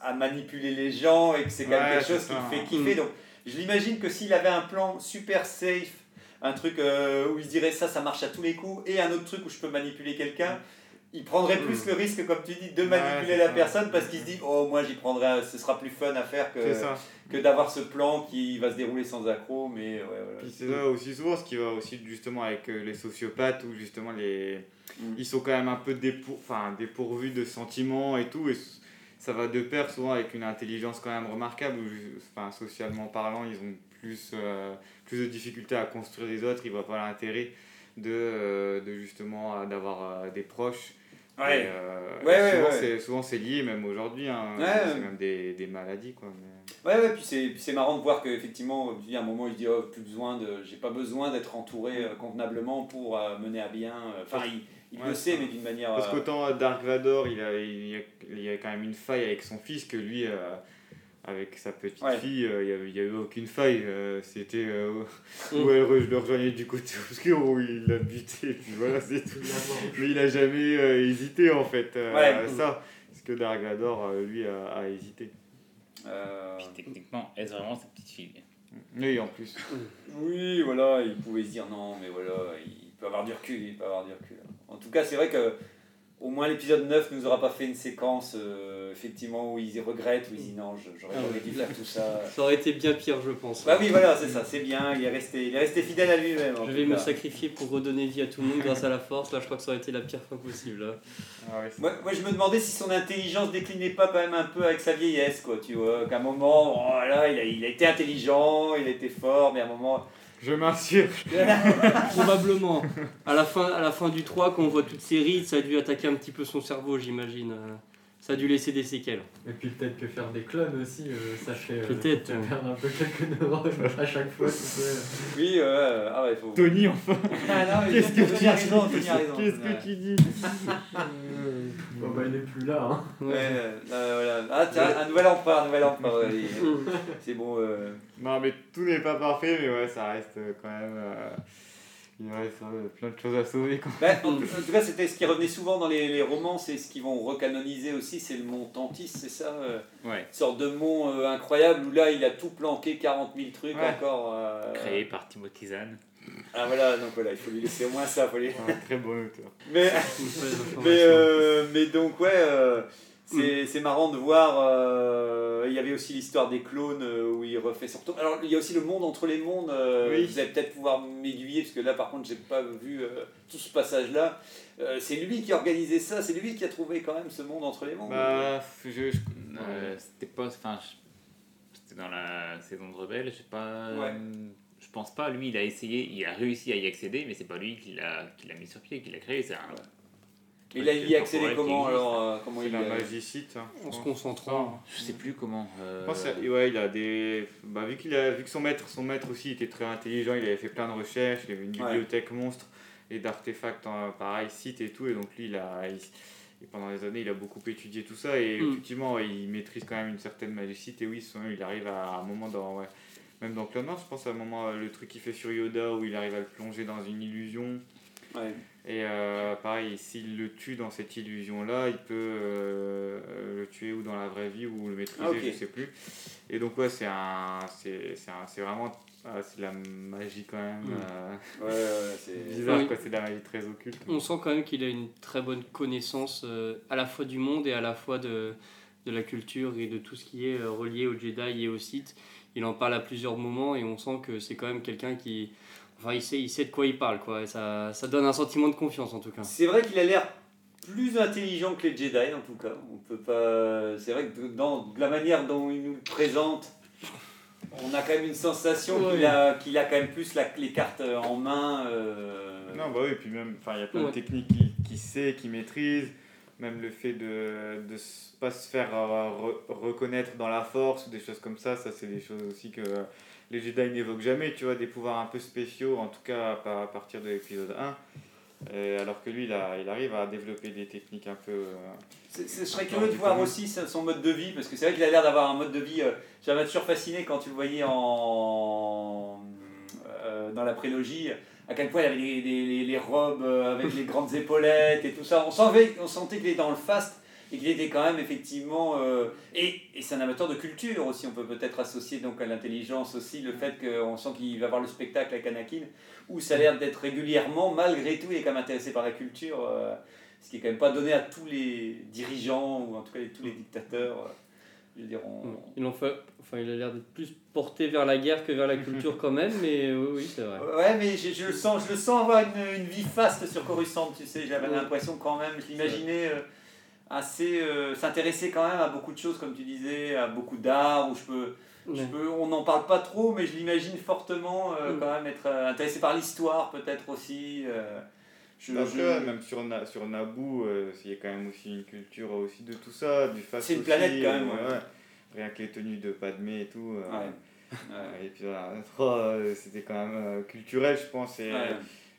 à manipuler les gens et que c'est quand même Ouais, quelque chose qui le fait hein. kiffer. Mm. Donc je l'imagine que s'il avait un plan super safe, un truc euh, où il se dirait ça, ça marche à tous les coups, et un autre truc où je peux manipuler quelqu'un, il prendrait plus le risque, comme tu dis, de manipuler la ça. personne parce qu'il se dit oh moi j'y prendrai, ce sera plus fun à faire que, que d'avoir ce plan qui va se dérouler sans accroc. Mais ouais, voilà. Puis c'est là aussi souvent ce qui va aussi justement avec euh, les sociopathes où justement les Mm. ils sont quand même un peu dépour... enfin, dépourvus de sentiments et tout et ça va de pair souvent avec une intelligence quand même remarquable où enfin, socialement parlant ils ont plus, euh, plus de difficultés à construire les autres ils voient pas l'intérêt de, euh, de justement euh, d'avoir euh, des proches Ouais. Et, Ouais, souvent, ouais. c'est souvent c'est lié même aujourd'hui hein, c'est même des, des maladies quoi mais... Ouais, ouais, puis c'est, puis c'est marrant de voir qu'effectivement, il y a un moment, il se dit, oh, plus besoin de, j'ai pas besoin d'être entouré convenablement pour mener à bien. Enfin, il, il Ouais, le sait, ça. mais d'une manière. Parce euh, qu'autant Dark Vador, il, a, il, y a, il a quand même une faille avec son fils que lui, euh, avec sa petite Ouais. fille, euh, il n'y avait, aucune faille. euh, C'était euh, Mm. où elle re- le rejoignait du côté obscur, où il l'a buté, et puis voilà, c'est tout. Mais il a jamais euh, hésité en fait euh, Ouais. à ça. Parce que Dark Vador, euh, lui, a, a hésité. euh, Puis techniquement, est-ce vraiment sa petite fille? Oui, en plus. oui, voilà, il pouvait se dire non, mais voilà, il peut avoir du recul, il peut avoir du recul. En tout cas, c'est vrai que au moins l'épisode 9 nous aura pas fait une séquence euh, effectivement où ils regrettent, où ils disent non, j'aurais Ah dû faire tout ça. Ça aurait été bien pire, je pense. Bah oui, voilà, c'est ça, c'est bien, il est resté, il est resté fidèle à lui-même. Je vais me cas. sacrifier pour redonner vie à tout le monde grâce à la force. Là, je crois que ça aurait été la pire fin possible. là. Ah ouais, c'est- Moi, moi, je me demandais si son intelligence déclinait pas quand même un peu avec sa vieillesse, quoi, tu vois. Qu'à un moment, oh, là, il a, il a été intelligent, il a été fort, mais à un moment. Je m'insurge. Probablement. À la, fin, à la fin du 3, quand on voit toute série, ça a dû attaquer un petit peu son cerveau, j'imagine. Ça a dû laisser des séquelles. Et puis peut-être que faire des clones aussi, euh, ça fait euh, Peut-être. perdre un peu quelques neurones à chaque fois. tu sais. Oui, euh, ah ouais, faut. Tony, enfin. Ah Qu'est-ce que Tony tu a raison, Tony a raison. Qu'est-ce que tu dis Bon bah il est plus là. Hein. Ouais, euh, voilà. Ah tiens, un nouvel empereur, un nouvel empereur. C'est bon. euh, Non, mais tout n'est pas parfait, mais ouais, ça reste quand même. Il reste euh, plein de choses à sauver. Quand Ben, en, en tout cas, c'était ce qui revenait souvent dans les, les romans, c'est ce qu'ils vont recanoniser aussi, c'est le mont Tantis, c'est ça euh, Ouais. Une sorte de mont euh, incroyable où là, il a tout planqué, 40 000 trucs Ouais. encore. euh, Créé par Timothy Zahn. Ah voilà, donc voilà, il faut lui laisser au moins ça. Faut lui- très bon auteur. Mais, mais, euh, mais donc, ouais, euh, c'est c'est marrant de voir. euh, il y avait aussi l'histoire des clones euh, où il refait surtout. Alors, il y a aussi le monde entre les mondes. euh, Oui. Vous allez peut-être pouvoir m'aiguiller, parce que là, par contre, j'ai pas vu euh, tout ce passage-là. Euh, c'est lui qui a organisé ça, c'est lui qui a trouvé quand même ce monde entre les mondes. Bah, je. je- Euh, C'était pas. Enfin, c'était dans la saison de Rebelle, je sais pas. Ouais. Je pense pas, lui il a essayé, il a réussi à y accéder, mais c'est pas lui qui l'a qui l'a mis sur pied, qui l'a créé. C'est un. Mais là, il y a accédé temporel qui comment alors euh, Comment C'est il la a- magicite. hein, En se concentrant. Je sais plus comment. euh, pense ouais, il a des. Bah, vu, qu'il a, vu que son maître, son maître aussi était très intelligent, il avait fait plein de recherches, il avait une Ouais. bibliothèque monstre et d'artefacts, en- pareil, sites et tout, et donc lui, il a. il- et pendant des années, il a beaucoup étudié tout ça, et Mm. effectivement, ouais, il maîtrise quand même une certaine magicite, et oui, son- il arrive à, un moment dans. ouais, même dans Clone Wars, je pense à un moment, euh, le truc qu'il fait sur Yoda, où il arrive à le plonger dans une illusion. Ouais. Et euh, pareil, s'il le tue dans cette illusion-là, il peut euh, le tuer ou dans la vraie vie ou le maîtriser, Ah, je sais plus. Et donc ouais, c'est un, c'est, c'est un- c'est vraiment, ah, c'est de la magie quand même. Mm. euh, Ouais, ouais, c'est. bizarre Oui. quoi, c'est de la magie très occulte. On sent quand même qu'il a une très bonne connaissance euh, à la fois du monde et à la fois de, de la culture et de tout ce qui est euh, relié au Jedi et au Sith. Il en parle à plusieurs moments et on sent que c'est quand même quelqu'un qui. Enfin, il sait, il sait de quoi il parle, quoi. Et ça, ça donne un sentiment de confiance en tout cas. C'est vrai qu'il a l'air plus intelligent que les Jedi en tout cas. On peut pas. C'est vrai que dans la manière dont il nous le présente, on a quand même une sensation qu'il a, qu'il a quand même plus la- les cartes en main. euh, Non, bah oui, et puis même, enfin, il y a plein Ouais. de techniques qu'il qui sait, qu'il maîtrise. Même le fait de ne pas se faire euh, re- reconnaître dans la force ou des choses comme ça, ça c'est des choses aussi que les Jedi n'évoquent jamais, tu vois, des pouvoirs un peu spéciaux, en tout cas à, partir de l'épisode 1. Et alors que lui, il, a- il arrive à développer des techniques un peu... euh, je serais curieux de voir aussi son mode de vie, parce que c'est vrai qu'il a l'air d'avoir un mode de vie. euh, J'avais toujours fasciné quand tu le voyais en. euh, dans la prélogie, à quel point il avait les, les, robes euh, avec les grandes épaulettes et tout ça. On sentait, on sentait qu'il était dans le faste et qu'il était quand même effectivement... euh, et et c'est un amateur de culture aussi, on peut peut-être associer donc à l'intelligence aussi le fait qu'on sent qu'il va voir le spectacle avec Anakin, où ça a l'air d'être régulièrement, malgré tout, il est quand même intéressé par la culture, euh, ce qui est quand même pas donné à tous les dirigeants, ou en tout cas tous les dictateurs. Je veux dire, on- Ils l'ont fait. Enfin, il a l'air d'être plus porté vers la guerre que vers la culture quand même, mais oui, oui, c'est vrai. Ouais, mais je, je le sens, je le sens avoir une, une vie faste sur Coruscant, tu sais. J'avais Ouais. l'impression quand même, je l'imaginais euh, assez euh, s'intéresser quand même à beaucoup de choses, comme tu disais, à beaucoup d'art, où je peux, je peux, on n'en parle pas trop, mais je l'imagine fortement euh, Mm. quand même être euh, intéressé par l'histoire peut-être aussi. Euh, je, même sur, Na- sur Naboo, euh, il y a quand même aussi une culture aussi de tout ça, du fast C'est une planète, quand même, euh, ouais. Rien que les tenues de Padmé et tout. euh, Ouais. Et puis voilà, euh, c'était quand même culturel, je pense. Et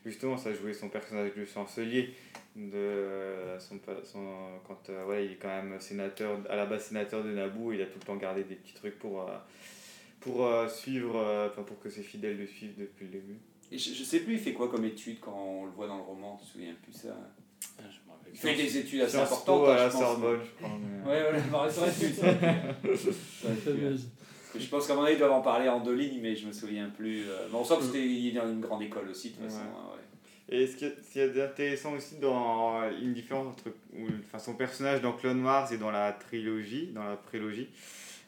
justement, ça jouait son personnage de chancelier. De, son, son, quand ouais, il est quand même sénateur, à la base sénateur de Naboo, il a tout le temps gardé des petits trucs pour, pour suivre, enfin pour que ses fidèles le suivent depuis le début. Et je, je sais plus, il fait quoi comme étude quand on le voit dans le roman, tu te souviens plus ça Ah, je Il fait des études assez importantes. Po à hein, la. Sorbonne, je crois. mais- Ouais, voilà, l'étude, ça. Parce que Je pense qu'à mon avis, ils doivent en parler en deux lignes, mais je me souviens plus. euh, Mais on sent que c'était il est dans une grande école aussi, de toute façon. Ouais. hein, ouais. Et ce qu'il y a- ce qu'il y a d'intéressant aussi dans une différence entre enfin, son personnage dans Clone Wars et dans la trilogie, dans la prélogie.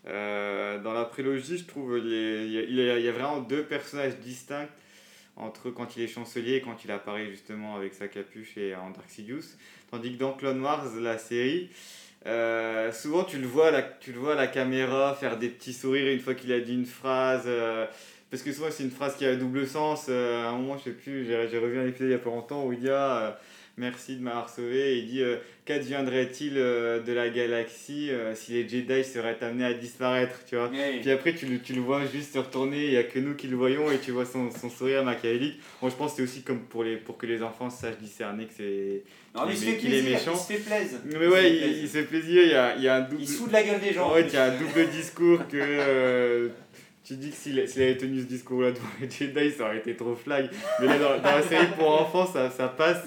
Euh, dans la prélogie, je trouve il y, a, il y a- il y a- il y a vraiment deux personnages distincts entre quand il est chancelier et quand il apparaît justement avec sa capuche et en Dark Sidious. Tandis que dans Clone Wars, la série, euh, souvent tu le, vois à la, tu le vois la caméra faire des petits sourires une fois qu'il a dit une phrase. euh, parce que souvent c'est une phrase qui a double sens. euh, à un moment, je sais plus, j'ai revu un épisode il y a pas longtemps où il dit ah, euh, merci de m'avoir sauvé. Et il dit euh, qu'adviendrait-il euh, de la galaxie euh, si les Jedi seraient amenés à disparaître, tu vois? Puis après, tu le, tu le vois juste se retourner, il n'y a que nous qui le voyons et tu vois son, son sourire machiavélique. Bon, je pense que c'est aussi comme pour, les, pour que les enfants sachent discerner que c'est. Non, mais il se fait plaisir, méchant. il se fait plaisir. Mais ouais, il, il se fait plaisir, il y a, il y a un double. Il se fout de la gueule des gens. En fait, il y a un double discours que. tu dis que s'il s'il avait tenu ce discours-là devant les Jedi, ça aurait été trop flag. Mais là, dans, dans la série pour enfants, ça, ça passe.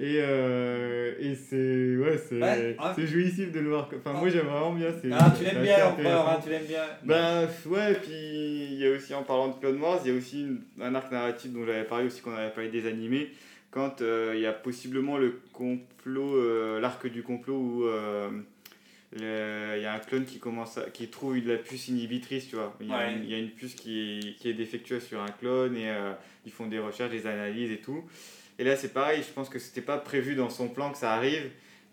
Et, euh, et c'est ouais, c'est Ouais, ouais. c'est jouissif de le voir. Enfin, moi j'aime vraiment bien. c'est- Ah, tu l'aimes bien, l'empereur, hein, tu l'aimes bien. Ben ouais, puis il y a aussi en parlant de Clone Wars, il y a aussi une- un arc narratif dont j'avais parlé aussi, qu'on avait parlé des animés, quand euh, il y a possiblement le complot, euh, l'arc du complot où il y a un clone qui, commence à- qui trouve de la puce inhibitrice, tu vois. Il y a, Ouais. une, il y a une puce qui est, qui est défectueuse sur un clone et ils font des recherches, des analyses et tout. Et là c'est pareil, je pense que c'était pas prévu dans son plan que ça arrive.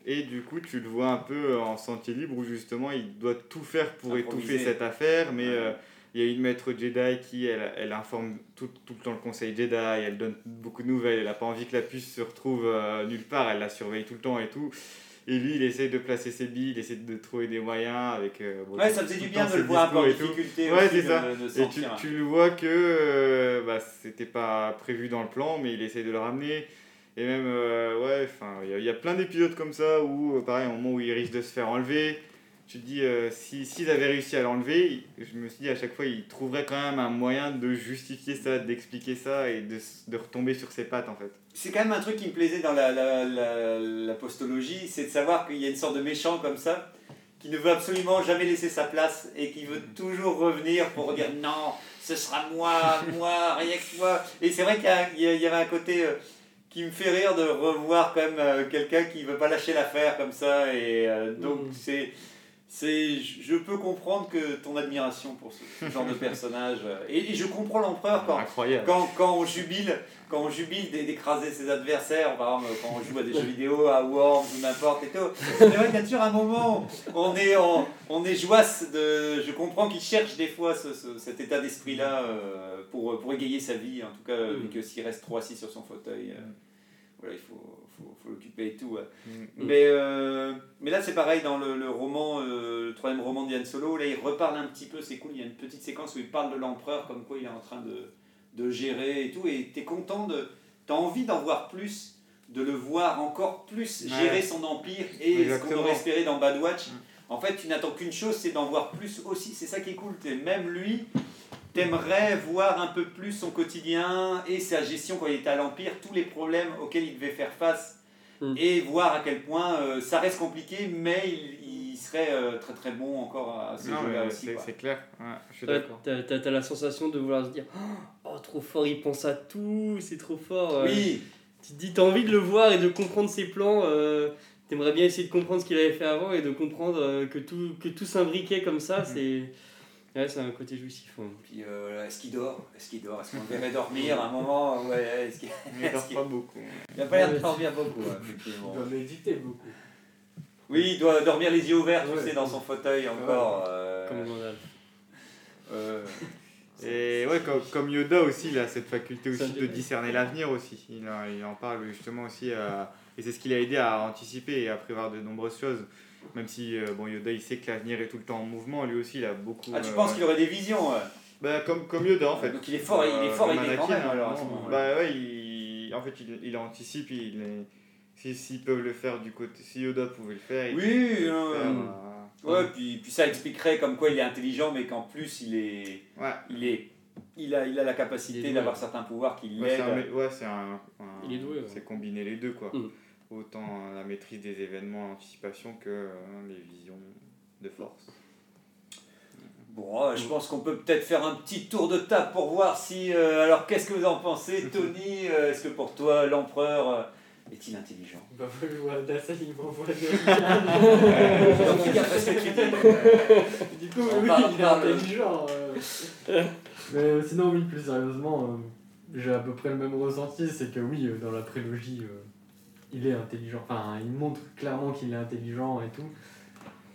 Et du coup, tu le vois un peu en sentier libre où justement il doit tout faire pour étouffer cette affaire, mais Ouais. euh, il y a une maître Jedi qui, elle, elle informe tout, tout le temps le conseil Jedi, elle donne beaucoup de nouvelles, elle n'a pas envie que la puce se retrouve euh, nulle part, elle la surveille tout le temps et tout. Et lui, il essaie de placer ses billes, il essaie de trouver des moyens avec... euh, bon, Ouais, ça faisait du bien de le voir en discours et tout. difficulté Ouais, c'est ça. de Et tu, tu le vois que euh, bah, c'était pas prévu dans le plan, mais il essaie de le ramener. Et même, euh, ouais, enfin, il y a- il y, a plein d'épisodes comme ça où, euh, pareil, au moment où il risque de se faire enlever, tu te dis, si- s'ils avaient réussi à l'enlever, je me suis dit à chaque fois, ils trouveraient quand même un moyen de justifier ça, d'expliquer ça et de, de retomber sur ses pattes en fait. C'est quand même un truc qui me plaisait dans la, la, la, la postologie, c'est de savoir qu'il y a une sorte de méchant comme ça, qui ne veut absolument jamais laisser sa place et qui veut toujours revenir pour dire non, ce sera moi, moi, rien que moi. Et c'est vrai qu'il y y, avait un côté euh, qui me fait rire de revoir quand même euh, quelqu'un qui veut pas lâcher l'affaire comme ça. Et euh, donc Mhm. c'est. C'est, je peux comprendre que ton admiration pour ce, genre de personnage. euh, Et, et je comprends l'empereur quand, quand, quand on jubile, quand on jubile d'é- d'écraser ses adversaires, par exemple quand on joue à des jeux vidéo, à Worms ou n'importe et tout. C'est vrai qu'il y a toujours un moment on est, on, on est joasse de. Je comprends qu'il cherche des fois ce, ce- cet état d'esprit-là euh, pour, pour égayer sa vie, en tout cas, vu que s'il reste trop assis sur son fauteuil, euh, voilà, il faut, faut, faut l'occuper et tout. ouais. Mm. Mais, euh, mais là, c'est pareil dans le, le roman, euh, le troisième roman d'Yann Solo. Là, il reparle un petit peu, c'est cool. Il y a une petite séquence où il parle de l'empereur, comme quoi il est en train de, de gérer et tout. Et tu es content de. Tu as envie d'en voir plus, de le voir encore plus Ouais. gérer son empire et ce qu'on aurait espéré dans Bad Watch. Mm. En fait, tu n'attends qu'une chose, c'est d'en voir plus aussi. C'est ça qui est cool. T'es- Même lui, t'aimerais voir un peu plus son quotidien et sa gestion quand il était à l'Empire, tous les problèmes auxquels il devait faire face Mm. et voir à quel point euh, ça reste compliqué, mais il, il serait euh, très très bon encore à ce Non, jeu-là aussi. c'est clair. Ouais, je suis Ouais, d'accord. T'as la sensation de vouloir se dire Oh, trop fort, il pense à tout, c'est trop fort. euh. Oui, Tu te dis, t'as envie de le voir et de comprendre ses plans. euh, T'aimerais bien essayer de comprendre ce qu'il avait fait avant et de comprendre euh, que tout, que tout s'imbriquait comme ça. Mhm. C'est ouais, c'est un côté jouissif. hein. puis euh, est-ce qu'il dort? Est-ce qu'il dort? Est-ce qu'on le verrait dormir à un moment? Ouais, est-ce qu'il Il dort pas beaucoup. il a pas l'air de dormir beaucoup, hein, effectivement. Il doit méditer beaucoup. Oui, il doit dormir les yeux ouverts, tu sais, dans son fauteuil encore. euh, Comme Gandalf. euh, Et ouais, comme, comme Yoda aussi, il a cette faculté Ça aussi de discerner l'avenir aussi. Il, en- il en parle justement aussi, euh, et c'est ce qui l'a aidé à anticiper et à prévoir de nombreuses choses. Même si euh, bon, Yoda, il sait que l'avenir est tout le temps en mouvement, lui aussi, il a beaucoup. Ah, tu euh, penses ouais. qu'il aurait des visions ouais. Bah, comme, comme Yoda en fait. Donc il est fort, il est Euh, fort comme aidé quand Anakin, même alors à ce non, moment-là. Bah ouais, il, en fait, il, il anticipe, il est- si- S'ils peuvent le faire du côté. Si Yoda pouvait le faire, il Oui, euh, faire, euh, Ouais, puis, puis ça expliquerait comme quoi il est intelligent, mais qu'en plus il est, Ouais. il est, il a, il a la Il est capacité d'avoir certains pouvoirs qui Ouais, c'est un, l'aident. ouais, c'est un, un- Il est doué, ouais. C'est combiner les deux, quoi. Mm. Autant la maîtrise des événements, l'anticipation que euh, les visions de force. Bon, euh, je pense qu'on peut peut-être faire un petit tour de table pour voir si. euh, alors, qu'est-ce que vous en pensez, Tony Euh, Est-ce que pour toi, l'empereur euh, est-il intelligent? Bah, je vois Dassa, il m'envoie dis. Du coup, On oui, parle- il est intelligent. euh. Mais sinon, oui, plus sérieusement, euh, j'ai à peu près le même ressenti. C'est que oui, dans la prélogie, euh, il est intelligent. Enfin, il montre clairement qu'il est intelligent et tout.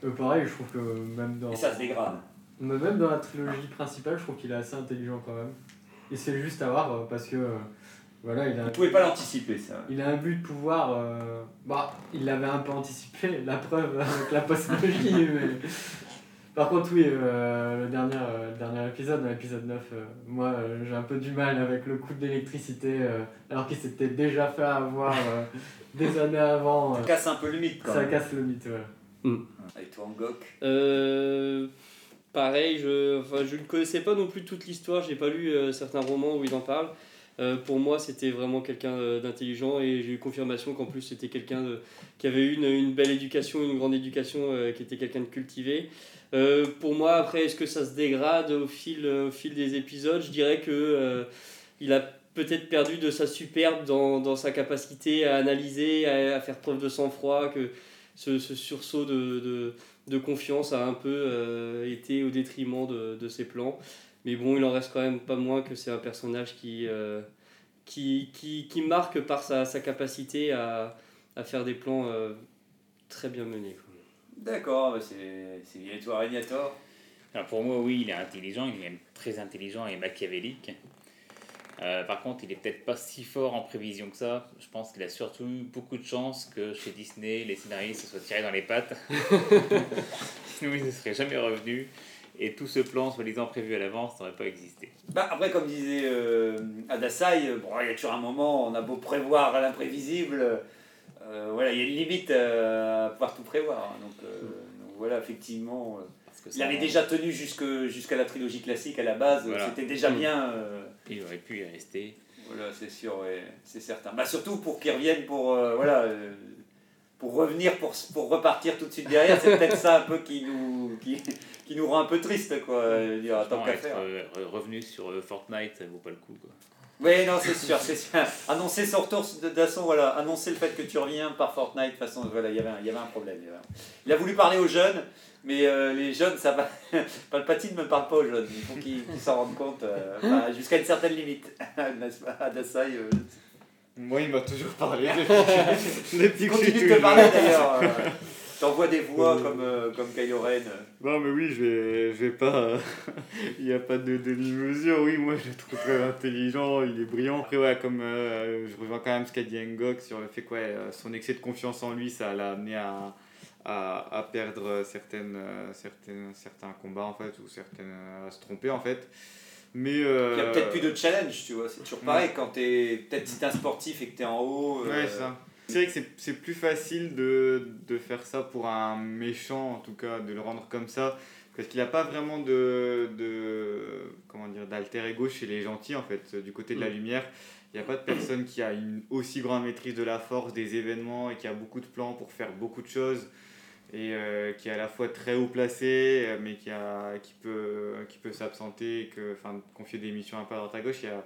Euh, pareil, je trouve que même dans, Et ça se dégrade. mais même dans la trilogie principale, je trouve qu'il est assez intelligent quand même. Se fait juste avoir euh, parce que euh, voilà, il a, Vous pouvez pas l'anticiper, ça. il a un but de pouvoir. euh, bah, il l'avait un peu anticipé, la preuve avec la postologie. mais... Par contre, oui, euh, le, dernier, euh, le dernier épisode, l'épisode 9, euh, moi euh, j'ai un peu du mal avec le coup de l'électricité, euh, alors qu'il s'était déjà fait avoir euh, des années avant. euh, Ça casse un peu le mythe, quand ça même. casse le mythe, ouais. Avec toi, Angok. Euh, pareil, je enfin, je ne connaissais pas non plus toute l'histoire, j'ai pas lu euh, certains romans où il en parle. Euh, pour moi, c'était vraiment quelqu'un d'intelligent et j'ai eu confirmation qu'en plus, c'était quelqu'un qui avait eu une, une belle éducation, une grande éducation, euh, qui était quelqu'un de cultivé. Euh, pour moi, après, est-ce que ça se dégrade au fil, euh, au fil des épisodes? Je dirais que euh, il a peut-être perdu de sa superbe dans, dans sa capacité à analyser, à, faire preuve de sang-froid, que ce, ce sursaut de, de, confiance a un peu été au détriment de, de ses plans. Mais bon, il en reste quand même pas moins que c'est un personnage qui, qui, qui, qui marque par sa, sa capacité à, à faire des plans très bien menés. D'accord, bah c'est toi, Régnator Alors pour moi, oui, il est intelligent, il est même très intelligent et machiavélique. Euh, par contre, il est peut-être pas si fort en prévision que ça. Je pense qu'il a surtout eu beaucoup de chance que chez Disney, les scénaristes se soient tirés dans les pattes. Sinon, il ne serait jamais revenu. Et tout ce plan, soi-disant prévu à l'avance, n'aurait pas existé. Bah, après, comme disait euh, Adasai, euh, bon, il y a toujours un moment, on a beau prévoir à l'imprévisible, euh, voilà, il y a une limite euh, à pouvoir tout prévoir. hein. donc, euh, donc voilà, effectivement, Parce que il avait déjà tenu jusque- jusqu'à la trilogie classique à la base, Voilà. c'était déjà Mm. bien. Il aurait pu y rester. voilà, c'est sûr, ouais, c'est certain. Bah, surtout pour qu'il revienne pour, voilà, pour revenir, pour, pour repartir tout de suite derrière, c'est peut-être ça un peu qui nous, qui, qui nous rend un peu triste, quoi. dire, tant qu'à faire. revenu sur Fortnite, ça vaut pas le coup. Quoi. Oui, non, c'est sûr, c'est sûr. Annoncer son retour de toute façon, voilà, annoncer le fait que tu reviens par Fortnite, de toute façon, voilà, il y avait un, il y avait un problème. il y avait un- Il a voulu parler aux jeunes, mais euh, les jeunes, ça va. Palpatine ne parle pas aux jeunes, il faut qu'ils s'en rendent compte, euh, jusqu'à une certaine limite. N'est-ce pas, Adasai euh, Moi, il m'a toujours parlé depuis, depuis que Continue de te parler d'ailleurs. Euh, T'envoies des voix comme, euh, comme Kylo Ren. Non, mais oui, je vais, je vais pas. euh, Il n'y a pas de demi-mesure. Oui, moi, je le trouve très intelligent, il est brillant. Après, ouais, comme euh, je rejoins quand même ce qu'a dit Ngok sur le fait que ouais, euh, son excès de confiance en lui, ça l'a amené à, à, à perdre certaines, euh, certaines, certains combats, en fait, ou certaines. à se tromper, en fait. Mais. Il euh, n'y a peut-être plus de challenge, tu vois. C'est toujours pareil quand t'es. Peut-être si t'es un sportif et que t'es en haut. euh, Ouais, ça. C'est vrai que c'est- c'est plus facile de, de faire ça pour un méchant, en tout cas, de le rendre comme ça, Parce qu'il n'y a pas vraiment de, de comment dire d'alter ego chez les gentils en fait. Du côté de la Mm. lumière, il n'y a pas de personne qui a une aussi grande maîtrise de la force, des événements et qui a beaucoup de plans pour faire beaucoup de choses et euh, qui est à la fois très haut placé mais qui, a, qui peut, qui peut s'absenter, et que, enfin, confier des missions un peu à droite à gauche. Il n'y a,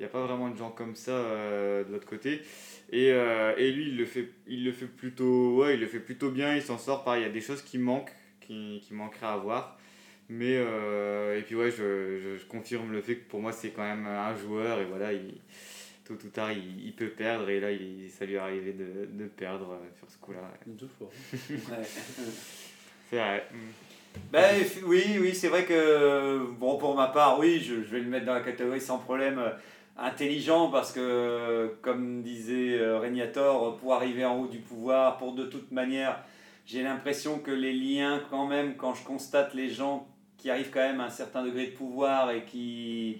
y a pas vraiment de gens comme ça euh, de l'autre côté. Et, euh, et lui, il le, fait, il le fait plutôt ouais, il le fait plutôt bien, il s'en sort. Pareil, il y a des choses qui manquent, qui, qui manqueraient à voir. Mais, euh, et puis ouais, je, je, je confirme le fait que pour moi, c'est quand même un joueur. Et voilà, il, tôt ou tard, il, il peut perdre. Et là, il, ça lui est arrivé de, de perdre euh, sur ce coup-là. ouais. Deux fois. Ouais. C'est vrai. Ben, f- oui, oui, c'est vrai que, bon, pour ma part, oui, je, je vais le mettre dans la catégorie sans problème euh, intelligent parce que, comme disait euh, Régnator, pour arriver en haut du pouvoir, pour de toute manière, j'ai l'impression que les liens, quand même, quand je constate les gens qui arrivent quand même à un certain degré de pouvoir et qui,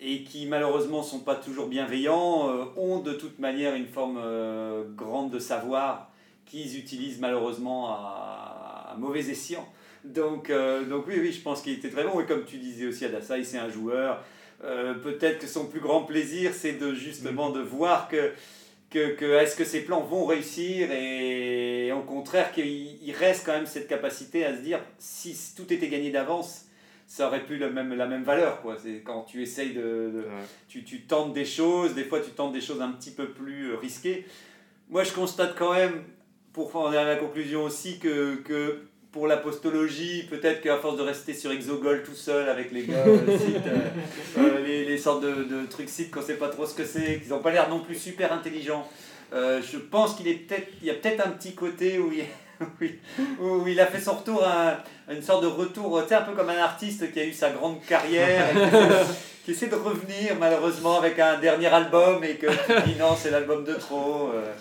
et qui malheureusement sont pas toujours bienveillants, euh, ont de toute manière une forme euh, grande de savoir qu'ils utilisent malheureusement à, mauvais escient. Donc, donc oui, oui, je pense qu'il était très bon. Et comme tu disais aussi, Adassa, c'est un joueur. Euh, Peut-être que son plus grand plaisir, c'est de justement de voir que, que, que est-ce que ses plans vont réussir et, au contraire qu'il il reste quand même cette capacité à se dire si tout était gagné d'avance, ça aurait pu le même, la même valeur. quoi. C'est quand tu essayes de, de- Ouais. tu, tu tentes des choses, des fois tu tentes des choses un petit peu plus euh, risquées. Moi, je constate quand même, pour en à la conclusion aussi, que, que pour l'apostologie, peut-être qu'à force de rester sur Exogol tout seul avec les gars, euh, euh, les, les sortes de, de trucs sites qu'on sait pas trop ce que c'est, qu'ils n'ont pas l'air non plus super intelligents, euh, je pense qu'il est peut-être, il y a peut-être un petit côté où il, oui, où il a fait son retour à, à une sorte de retour, tu sais, un peu comme un artiste qui a eu sa grande carrière, et qui, essaie de revenir malheureusement avec un dernier album et que tu dis non, c'est l'album de trop. euh.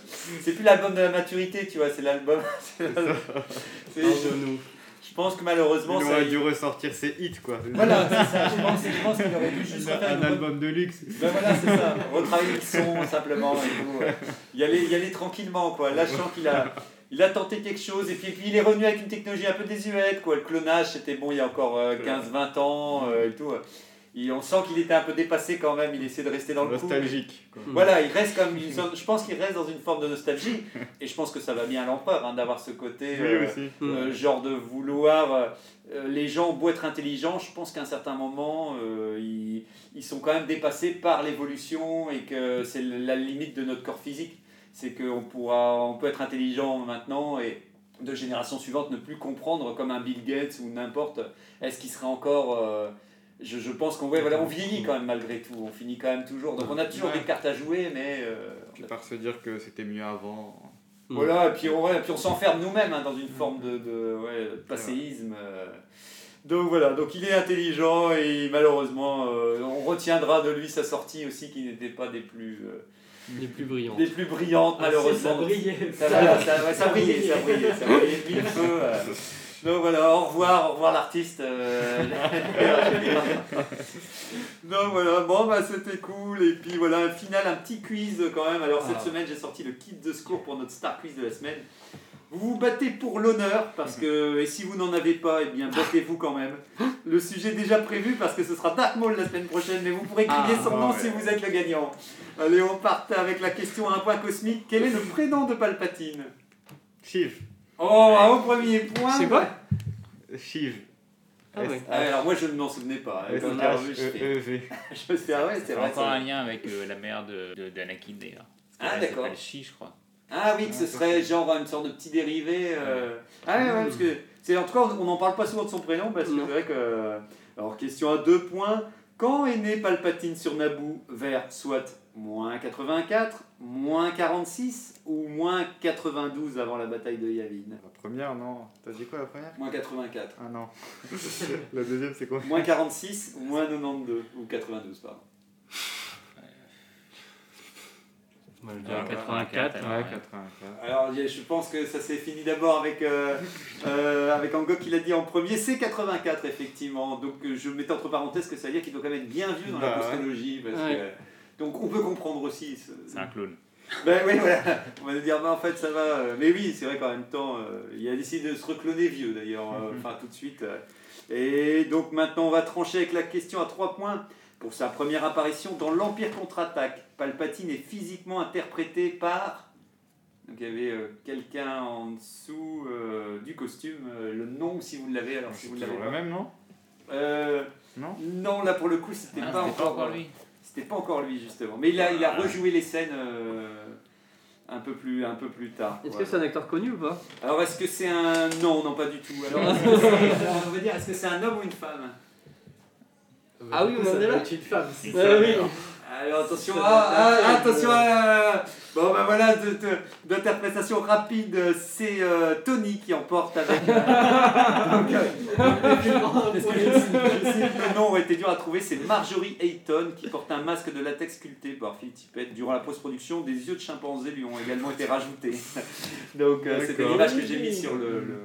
c'est plus l'album de la maturité, tu vois, c'est l'album. c'est Pardonne-nous. Je pense que malheureusement, Il ça. aurait dû ressortir ses hits quoi. Voilà, c'est ça. Je pense, je pense qu'il aurait dû juste un une album de luxe. ben voilà, c'est ça. Retravailler le son simplement et tout. ouais. Y aller, y aller tranquillement, quoi. Lâchant qu'il a, il a tenté quelque chose et puis, puis il est revenu avec une technologie un peu désuète, quoi. Le clonage, c'était bon il y a encore euh, 15-20 ans euh, et tout. Et on sent qu'il était un peu dépassé quand même. Il essaie de rester dans le coup. Nostalgique. Voilà, il reste comme une sorte- je pense qu'il reste dans une forme de nostalgie et je pense que ça va bien à l'empereur hein, d'avoir ce côté Oui, euh, aussi. euh, genre de vouloir euh, les gens ont beau être intelligents je pense qu'à un certain moment euh, ils, ils sont quand même dépassés par l'évolution et que c'est la limite de notre corps physique c'est qu'on pourra on peut être intelligent maintenant et de générations suivantes ne plus comprendre comme un Bill Gates ou n'importe est-ce qu'il serait encore euh, je, je pense qu'on ouais, voilà, on vieillit quand même malgré tout on finit quand même toujours donc on a toujours Ouais. des cartes à jouer mais euh, Puis par se dire que c'était mieux avant. voilà, et puis on, ouais, puis on s'enferme nous-mêmes hein, dans une forme de, de, ouais, passéisme. euh. Donc voilà, donc il est intelligent et malheureusement, euh, on retiendra de lui sa sortie aussi qui n'était pas des plus, euh, Les plus brillants. des plus brillantes Ah, si, malheureusement. ça brillait. Ça, ça, ouais, ça brillait, ça brillait, ça brillait de mille feux. euh. Donc voilà, au revoir, au revoir l'artiste. euh. Donc voilà, bon bah c'était cool. Et puis voilà, un final, un petit quiz quand même. Alors cette Ah. semaine, j'ai sorti le kit de secours pour notre star quiz de la semaine. Vous vous battez pour l'honneur parce que, et si vous n'en avez pas, eh bien battez-vous quand même. Le sujet est déjà prévu parce que ce sera Dark Maul la semaine prochaine, mais vous pourrez crier Ah, son nom ouais. si vous êtes le gagnant. Allez, on part avec la question à un point cosmique. Quel est le prénom de Palpatine? Shiv. Oh, un au premier point. C'est quoi Shiv. Ah ouais. Ah, alors moi je ne m'en souvenais pas. hein, Quand je revu, je je me suis dit, ah ouais, c'est vrai. encore un lien avec euh, la mère de, de, d'Anakin d'ailleurs. Ah, elle d'accord. s'appelle Chi, je crois. Ah oui, que ce serait genre une sorte de petit dérivé. euh. Ah ouais, ouais, parce que c'est en tout cas on n'en parle pas souvent de son prénom parce que c'est vrai que. Alors question à deux points. Quand est né Palpatine sur Naboo? Vers soit moins 84, moins 46 ou moins 92 avant la bataille de Yavin La première, non. T'as dit quoi la première? Moins 84. Ah non. la deuxième, c'est quoi? Moins 46 ou moins 92 ou 92 pardon. Moi, je dirais 84. alors, Ouais, ouais. 84. Alors il y a- je pense que ça s'est fini d'abord avec, euh, euh, avec Angok qui l'a dit en premier, c'est 84 effectivement. Donc je mettais entre parenthèses que ça veut dire qu'il doit quand même être bien vieux dans la Bah, ouais. postologie. Parce Ouais. que, donc on peut comprendre aussi. ce- C'est un clone. Ben oui, voilà. On va nous dire, bah, en fait, ça va. euh, Mais oui, c'est vrai qu'en même temps, euh, il a décidé de se recloner vieux d'ailleurs, euh, enfin tout de suite. Et donc maintenant, on va trancher avec la question à 3 points. Pour sa première apparition dans l'Empire contre-attaque, Palpatine est physiquement interprété par. Donc il y avait euh, quelqu'un en dessous euh, du costume, euh, le nom si vous l'avez, alors si vous l'avez le même, non Euh, Non? Non, là pour le coup, c'était Ah, pas, encore, pas encore lui. C'était pas encore lui justement. Mais il a, il a Ah. rejoué les scènes euh, un, peu plus, un peu plus tard. Est-ce Voilà. que c'est un acteur connu ou pas? Alors est-ce que c'est un. Non, non, pas du tout. Alors, est-ce que c'est- alors, on va dire, est-ce que c'est un homme ou une femme? Ah oui, on en est là une femme. Ah ça- oui. Alors attention, Ça ah, doit être ah, un attention film, à- Bon ben voilà, d'interprétation rapide, c'est euh, Tony qui emporte avec... euh, donc, euh, le nom aurait été dur à trouver, c'est Marjorie Hayton qui porte un masque de latex sculpté par Phil Tippett. Durant la post-production, des yeux de chimpanzé lui ont également été rajoutés. Donc euh, c'était l'image que j'ai mis sur le... le-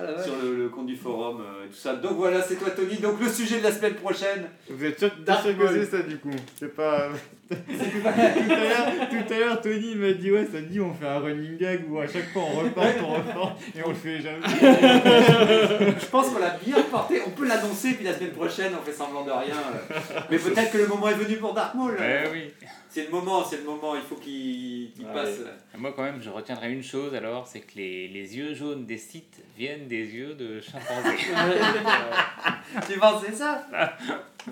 Ah sur le, le compte du forum euh, et tout ça. Donc voilà, c'est toi Tony. Donc le sujet de la semaine prochaine. Vous êtes sûr, Dark sûr que c'est ça du coup C'est pas. tout à l'heure, tout à l'heure, Tony il m'a dit Ouais, ça dit on fait un running gag où à chaque fois on repart, on repart et on le fait jamais. Je pense qu'on l'a bien porté. On peut l'annoncer, puis la semaine prochaine, on fait semblant de rien. euh. Mais peut-être que le moment est venu pour Dark Maul. Ouais, oui. C'est le moment, c'est le moment. Il faut qu'il Ouais. passe. Moi, quand même, je retiendrai une chose alors c'est que les, les yeux jaunes des sites viennent des yeux de chimpanzé. Tu penses c'est ça?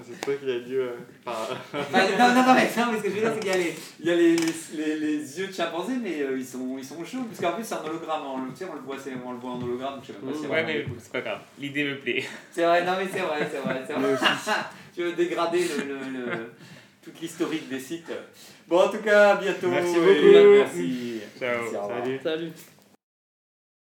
C'est toi qui a dit. euh, enfin, Bah, Non, non, non, mais, non, mais ce que je veux dire, c'est qu'il y a les, il y a les, les, les, les yeux de chimpanzé, mais euh, ils, sont, ils sont chauds. Parce qu'en plus, c'est un hologramme. On, le- tu sais, on, le voit, c'est- on le voit en hologramme. Je sais même pas si ouais, mais c'est pas grave. L'idée me plaît. C'est vrai, non mais c'est vrai, c'est vrai, c'est vrai. tu veux dégrader le, le- le- toute l'historique des sites. Bon, en tout cas, à bientôt. Merci et beaucoup. Merci. Ciao. Merci. Salut. Salut.